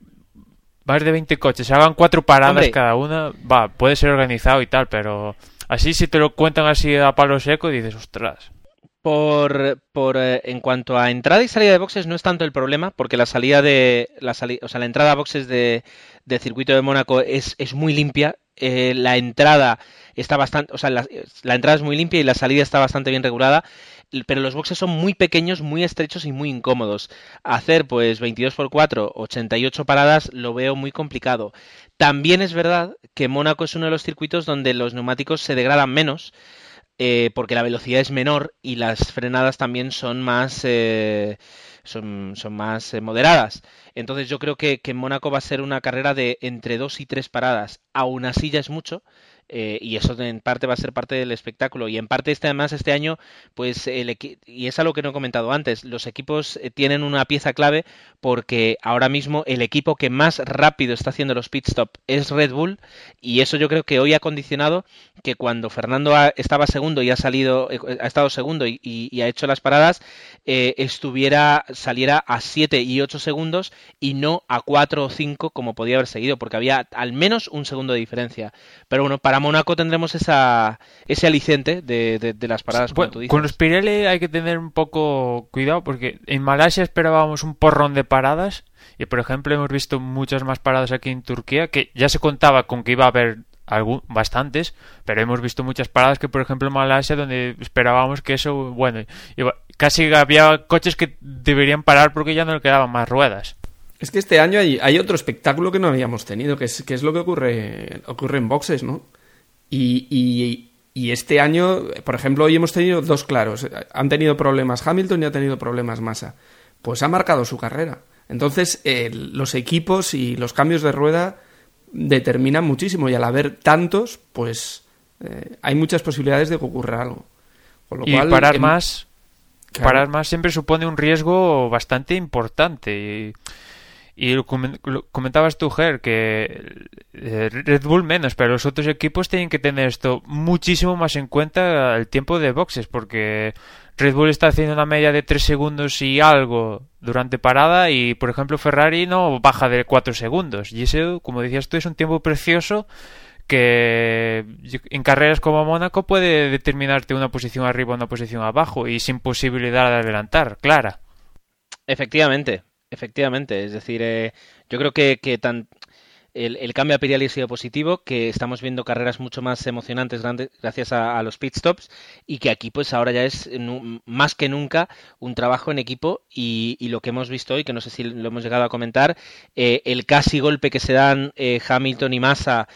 más de 20 coches, hagan cuatro paradas Hombre. cada una, va, puede ser organizado y tal, pero así si te lo cuentan así a palo seco dices, ostras. Por, por eh, en cuanto a entrada y salida de boxes no es tanto el problema porque la salida de la sali o sea la entrada a boxes de del circuito de Mónaco es, es muy limpia eh, la entrada está bastante o sea la, entrada es muy limpia y la salida está bastante bien regulada pero los boxes son muy pequeños, muy estrechos y muy incómodos. Hacer pues 22x4, 88 paradas lo veo muy complicado. También es verdad que Mónaco es uno de los circuitos donde los neumáticos se degradan menos eh, porque la velocidad es menor y las frenadas también son más eh, son, son, más eh, moderadas. Entonces yo creo que, que en Mónaco va a ser una carrera de entre dos y tres paradas. Aún así ya es mucho, eh, y eso en parte va a ser parte del espectáculo. Y en parte este además este año pues el y es algo que no he comentado antes los equipos eh, tienen una pieza clave porque ahora mismo el equipo que más rápido está haciendo los pit stop es Red Bull y eso yo creo que hoy ha condicionado que cuando Fernando ha, estaba segundo y ha salido eh, ha estado segundo y, ha hecho las paradas estuviera saliera a 7 y 8 segundos y no a 4 o 5 como podía haber seguido porque había al menos un segundo de diferencia. Pero bueno para Mónaco tendremos esa, ese aliciente de, de, de las paradas, bueno, como tú dices. Con los Pirelli hay que tener un poco cuidado porque en Malasia esperábamos un porrón de paradas y, por ejemplo, hemos visto muchas más paradas aquí en Turquía que ya se contaba con que iba a haber algún, bastantes, pero hemos visto muchas paradas que, por ejemplo, en Malasia, donde esperábamos que eso, bueno, iba, casi había coches que deberían parar porque ya no le quedaban más ruedas. Es que este año hay, hay otro espectáculo que no habíamos tenido, que es, que es lo que ocurre, ocurre en boxes, ¿no? Y, y, y, este año, por ejemplo, hoy hemos tenido dos claros. Han tenido problemas Hamilton y ha tenido problemas Massa. Pues ha marcado su carrera. Entonces, los equipos y los cambios de rueda determinan muchísimo y al haber tantos, pues eh, hay muchas posibilidades de que ocurra algo. y parar más, parar más siempre supone un riesgo bastante importante y y lo comentabas tú, Ger, que eh, Red Bull menos, pero los otros equipos tienen que tener esto muchísimo más en cuenta el tiempo de boxes, porque Red Bull está haciendo una media de 3 segundos y algo durante parada y, por ejemplo, Ferrari no baja de 4 segundos. Y eso, como decías tú, es un tiempo precioso que en carreras como Mónaco puede determinarte una posición arriba o una posición abajo y sin posibilidad de adelantar, clara. Efectivamente, Efectivamente, es decir, eh, yo creo que, que tan, el, cambio a Pirelli ha sido positivo, que estamos viendo carreras mucho más emocionantes gracias a, los pit stops y que aquí pues ahora ya es más que nunca un trabajo en equipo y, lo que hemos visto hoy, que no sé si lo hemos llegado a comentar, eh, el casi golpe que se dan eh, Hamilton y Massa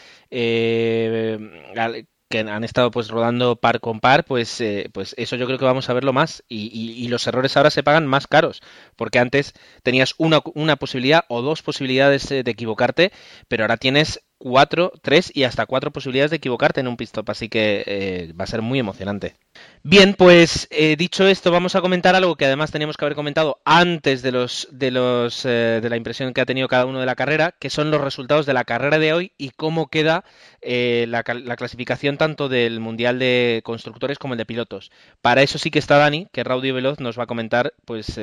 que han estado pues rodando par con par, pues, eh, pues eso yo creo que vamos a verlo más. Y, y, los errores ahora se pagan más caros, porque antes tenías una, una posibilidad o dos posibilidades eh, de equivocarte, pero ahora tienes cuatro, tres y hasta cuatro posibilidades de equivocarte en un pit stop, así que eh, va a ser muy emocionante. Bien, pues eh, dicho esto, vamos a comentar algo que además teníamos que haber comentado antes de los de los eh, de la impresión que ha tenido cada uno de la carrera, que son los resultados de la carrera de hoy y cómo queda la, la, clasificación tanto del mundial de constructores como el de pilotos. Para eso sí que está Dani, que Raudio Veloz nos va a comentar, pues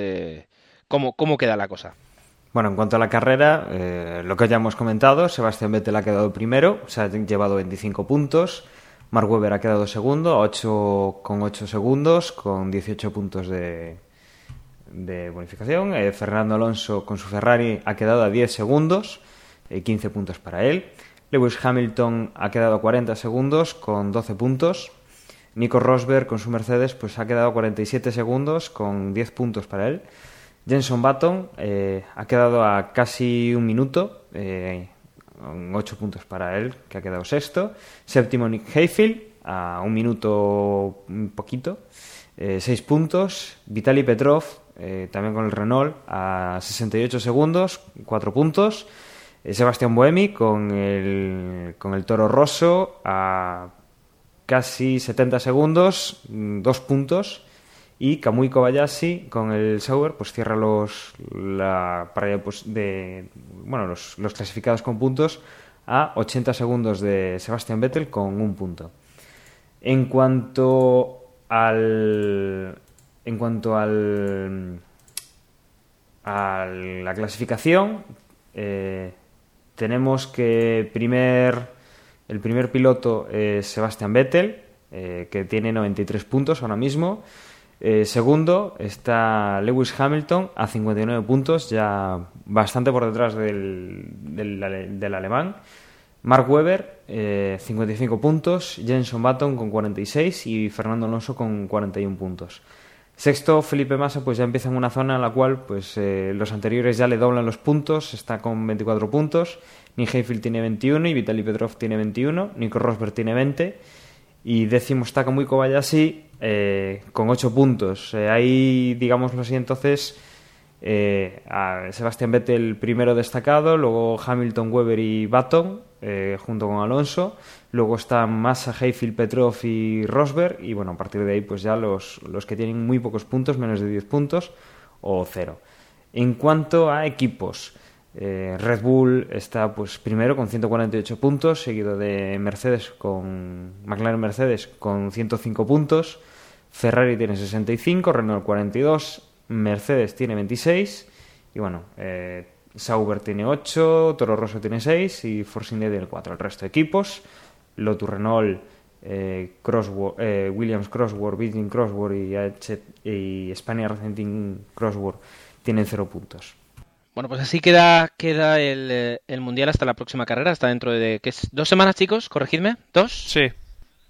cómo cómo queda la cosa. Bueno, en cuanto a la carrera, eh, lo que ya hemos comentado, Sebastián Vettel ha quedado primero, se ha llevado 25 puntos, Mark Webber ha quedado segundo, 8 con 8 segundos, con 18 puntos de, de bonificación. Eh, Fernando Alonso con su Ferrari ha quedado a 10 segundos, 15 eh, puntos para él. Lewis Hamilton ha quedado a 40 segundos con 12 puntos. Nico Rosberg con su Mercedes pues ha quedado a 47 segundos con 10 puntos para él. Jenson Button eh, ha quedado a casi un minuto, eh, 8 puntos para él, que ha quedado sexto. Séptimo Nick Hayfield, a un minuto un poquito, 6 eh, puntos. Vitaly Petrov, también con el Renault, a 68 segundos, 4 puntos. Sebastián Boemi con el, con el Toro Rosso a casi 70 segundos, 2 puntos. Y Kamui Kobayashi con el Sauber pues cierra los la pues, de bueno los, los, clasificados con puntos a 80 segundos de Sebastian Vettel con un punto. En cuanto al en cuanto al a la clasificación eh, tenemos que primer el primer piloto es Sebastian Vettel eh, que tiene 93 puntos ahora mismo eh, segundo está Lewis Hamilton a 59 puntos, ya bastante por detrás del, del, alemán. Mark Webber, 55 eh, puntos. Jenson Button con 46 y Fernando Alonso con 41 puntos. Sexto, Felipe Massa, pues ya empieza en una zona en la cual pues, eh, los anteriores ya le doblan los puntos, está con 24 puntos. Nick Hayfield tiene 21 y Vitaly Petrov tiene 21. Nico Rosberg tiene 20. Y décimo está Kamui Kobayashi eh, con 8 puntos. Eh, ahí, digámoslo así, entonces, eh, a Sebastián Vettel primero destacado, luego Hamilton, Weber y Button, eh, junto con Alonso. Luego están Massa, Hayfield, Petrov y Rosberg. Y bueno, a partir de ahí, pues ya los, los que tienen muy pocos puntos, menos de 10 puntos o cero. En cuanto a equipos, eh, Red Bull está pues primero con 148 puntos, seguido de Mercedes con McLaren Mercedes con 105 puntos, Ferrari tiene 65, Renault 42, Mercedes tiene 26 y bueno, eh, Sauber tiene 8, Toro Rosso tiene 6 y Force India tiene 4. El resto de equipos, Lotus Renault, eh, Williams Crossword, Virgin Crossword y, H y Spania Racing Crossword tienen 0 puntos. Bueno, pues así queda, queda el, el, Mundial hasta la próxima carrera, hasta dentro de ¿qué es? dos semanas, chicos, corregidme, dos. Sí.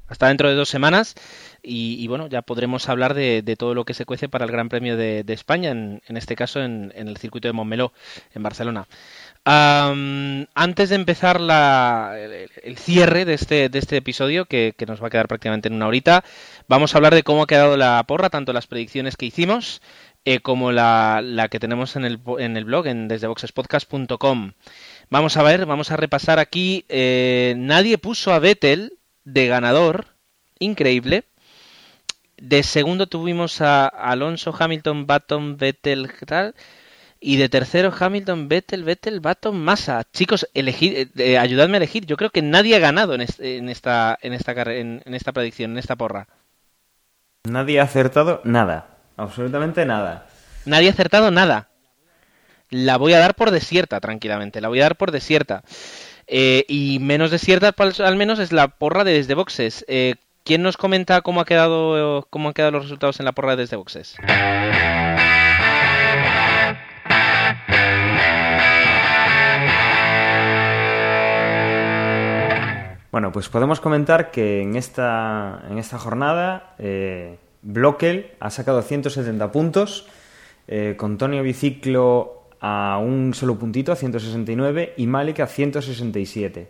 Hasta dentro de dos semanas y, bueno, ya podremos hablar de, de, todo lo que se cuece para el Gran Premio de, de España, en, en, este caso en, en, el circuito de Montmeló, en Barcelona. antes de empezar la, el, cierre de este, de este episodio, que, que, nos va a quedar prácticamente en una horita, vamos a hablar de cómo ha quedado la porra, tanto las predicciones que hicimos eh, como la, la, que tenemos en el, en el blog, en desdeboxespodcast.com. Vamos a ver, vamos a repasar aquí. Eh, nadie puso a Vettel de ganador, increíble. De segundo tuvimos a Alonso, Hamilton, Baton, Vettel, tal. Y de tercero Hamilton, Vettel, Vettel, Baton, Massa. Chicos, elegid, eh, ayudadme a elegir. Yo creo que nadie ha ganado en, en esta en esta en, en esta predicción, en esta porra. Nadie ha acertado nada, absolutamente nada. Nadie ha acertado nada. La voy a dar por desierta, tranquilamente. La voy a dar por desierta. Eh, y menos desierta, al menos, es la porra de Desde Boxes. Eh, ¿Quién nos comenta cómo ha quedado cómo han quedado los resultados en la porra de Desde Boxes? Bueno, pues podemos comentar que en esta, en esta jornada eh, Blockel ha sacado 170 puntos, eh, con Tonio Biciclo a un solo puntito, a 169, y Malik a 167.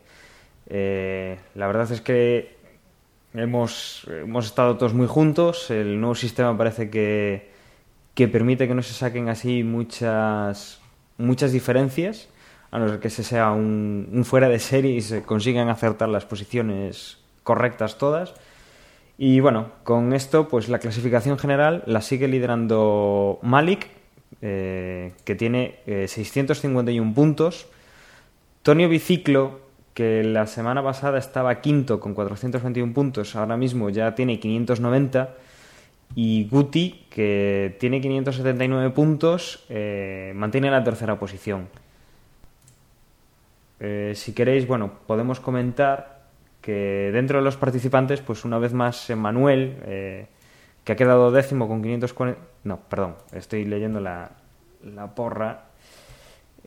Eh, la verdad es que hemos, hemos estado todos muy juntos, el nuevo sistema parece que, que permite que no se saquen así muchas, muchas diferencias a no ser que se sea un, un, fuera de serie y se consigan acertar las posiciones correctas todas. Y bueno, con esto, pues la clasificación general la sigue liderando Malik, eh, que tiene eh, 651 puntos. Tonio Biciclo, que la semana pasada estaba quinto con 421 puntos, ahora mismo ya tiene 590. Y Guti, que tiene 579 puntos, eh, mantiene la tercera posición. Eh, si queréis, bueno, podemos comentar que dentro de los participantes, pues una vez más, Manuel, eh, que ha quedado décimo con 540... No, perdón, estoy leyendo la, la porra.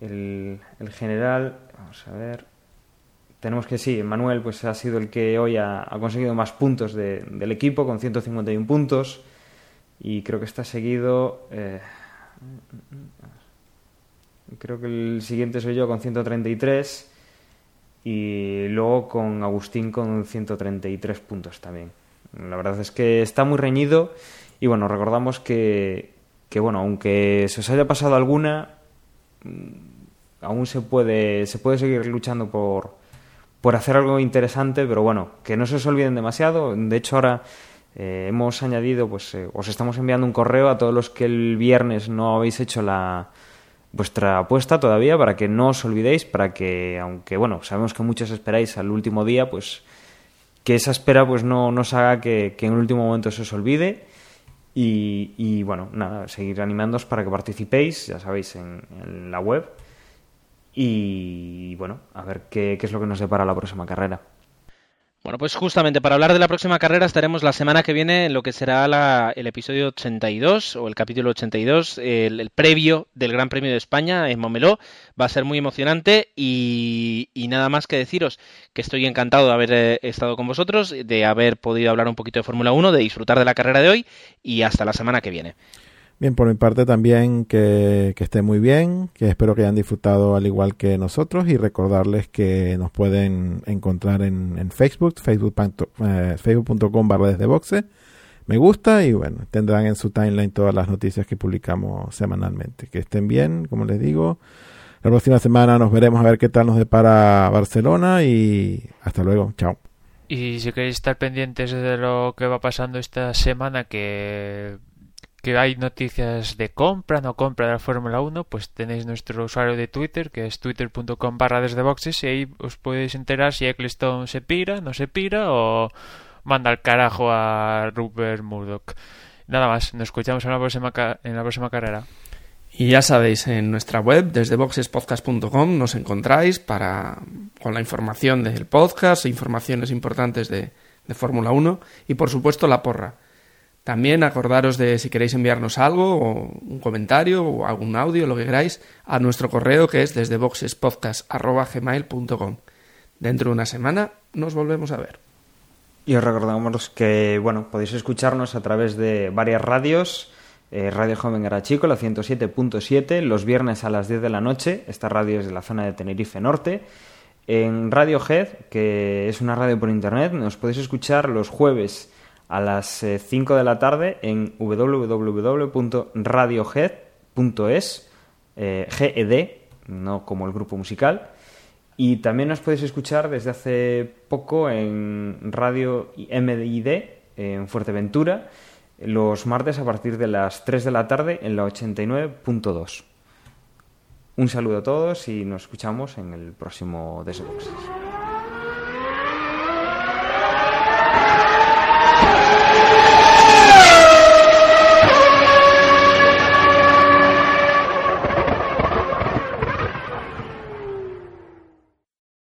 El, el, general, vamos a ver... Tenemos que sí, Manuel pues ha sido el que hoy ha, ha conseguido más puntos de, del equipo con 151 puntos y creo que está seguido... Eh, creo que el siguiente soy yo con 133 y luego con Agustín con 133 puntos también. La verdad es que está muy reñido y bueno, recordamos que, que bueno, aunque se os haya pasado alguna, aún se puede, se puede seguir luchando por, por hacer algo interesante, pero bueno, que no se os olviden demasiado. De hecho, ahora eh, hemos añadido, pues eh, os estamos enviando un correo a todos los que el viernes no habéis hecho la, vuestra apuesta todavía para que no os olvidéis, para que, aunque bueno, sabemos que muchos esperáis al último día, pues que esa espera pues no nos haga que, en el último momento se os olvide. Y, y, bueno, nada, seguir animándoos para que participéis, ya sabéis, en, en la web. Y bueno, a ver qué, qué es lo que nos depara la próxima carrera. Bueno, pues justamente para hablar de la próxima carrera estaremos la semana que viene en lo que será la, el episodio 82 o el capítulo 82, el, el, previo del Gran Premio de España en Momeló. Va a ser muy emocionante y, y nada más que deciros que estoy encantado de haber eh, estado con vosotros, de haber podido hablar un poquito de Fórmula 1, de disfrutar de la carrera de hoy y hasta la semana que viene. Bien, por mi parte también que, que esté muy bien, que espero que hayan disfrutado al igual que nosotros y recordarles que nos pueden encontrar en, en Facebook, facebook.com eh, barra desde boxe, me gusta y bueno, tendrán en su timeline todas las noticias que publicamos semanalmente. Que estén bien, como les digo. La próxima semana nos veremos a ver qué tal nos depara Barcelona y hasta luego, chao. Y si queréis estar pendientes de lo que va pasando esta semana, que que hay noticias de compra, no compra de la Fórmula 1, pues tenéis nuestro usuario de Twitter, que es twitter.com barra desde boxes, y ahí os podéis enterar si Ecclestone se pira, no se pira, o manda al carajo a Rupert Murdoch. Nada más, nos escuchamos en la próxima, en la próxima carrera. Y ya sabéis, en nuestra web, desde boxespodcast.com, nos encontráis para, con la información del podcast, informaciones importantes de, de Fórmula 1 y, por supuesto, la porra. También acordaros de si queréis enviarnos algo, o un comentario, o algún audio, lo que queráis, a nuestro correo que es desde boxespodcast.gmail.com. Dentro de una semana nos volvemos a ver. Y os recordamos que, bueno, podéis escucharnos a través de varias radios. Eh, radio Joven Garachico, la 107.7, los viernes a las 10 de la noche. Esta radio es de la zona de Tenerife Norte. En Radio Head, que es una radio por internet, nos podéis escuchar los jueves a las 5 de la tarde en www.radiohead.es, eh, GED, no como el grupo musical. Y también nos podéis escuchar desde hace poco en Radio MID en Fuerteventura, los martes a partir de las 3 de la tarde en la 89.2. Un saludo a todos y nos escuchamos en el próximo Desboxes.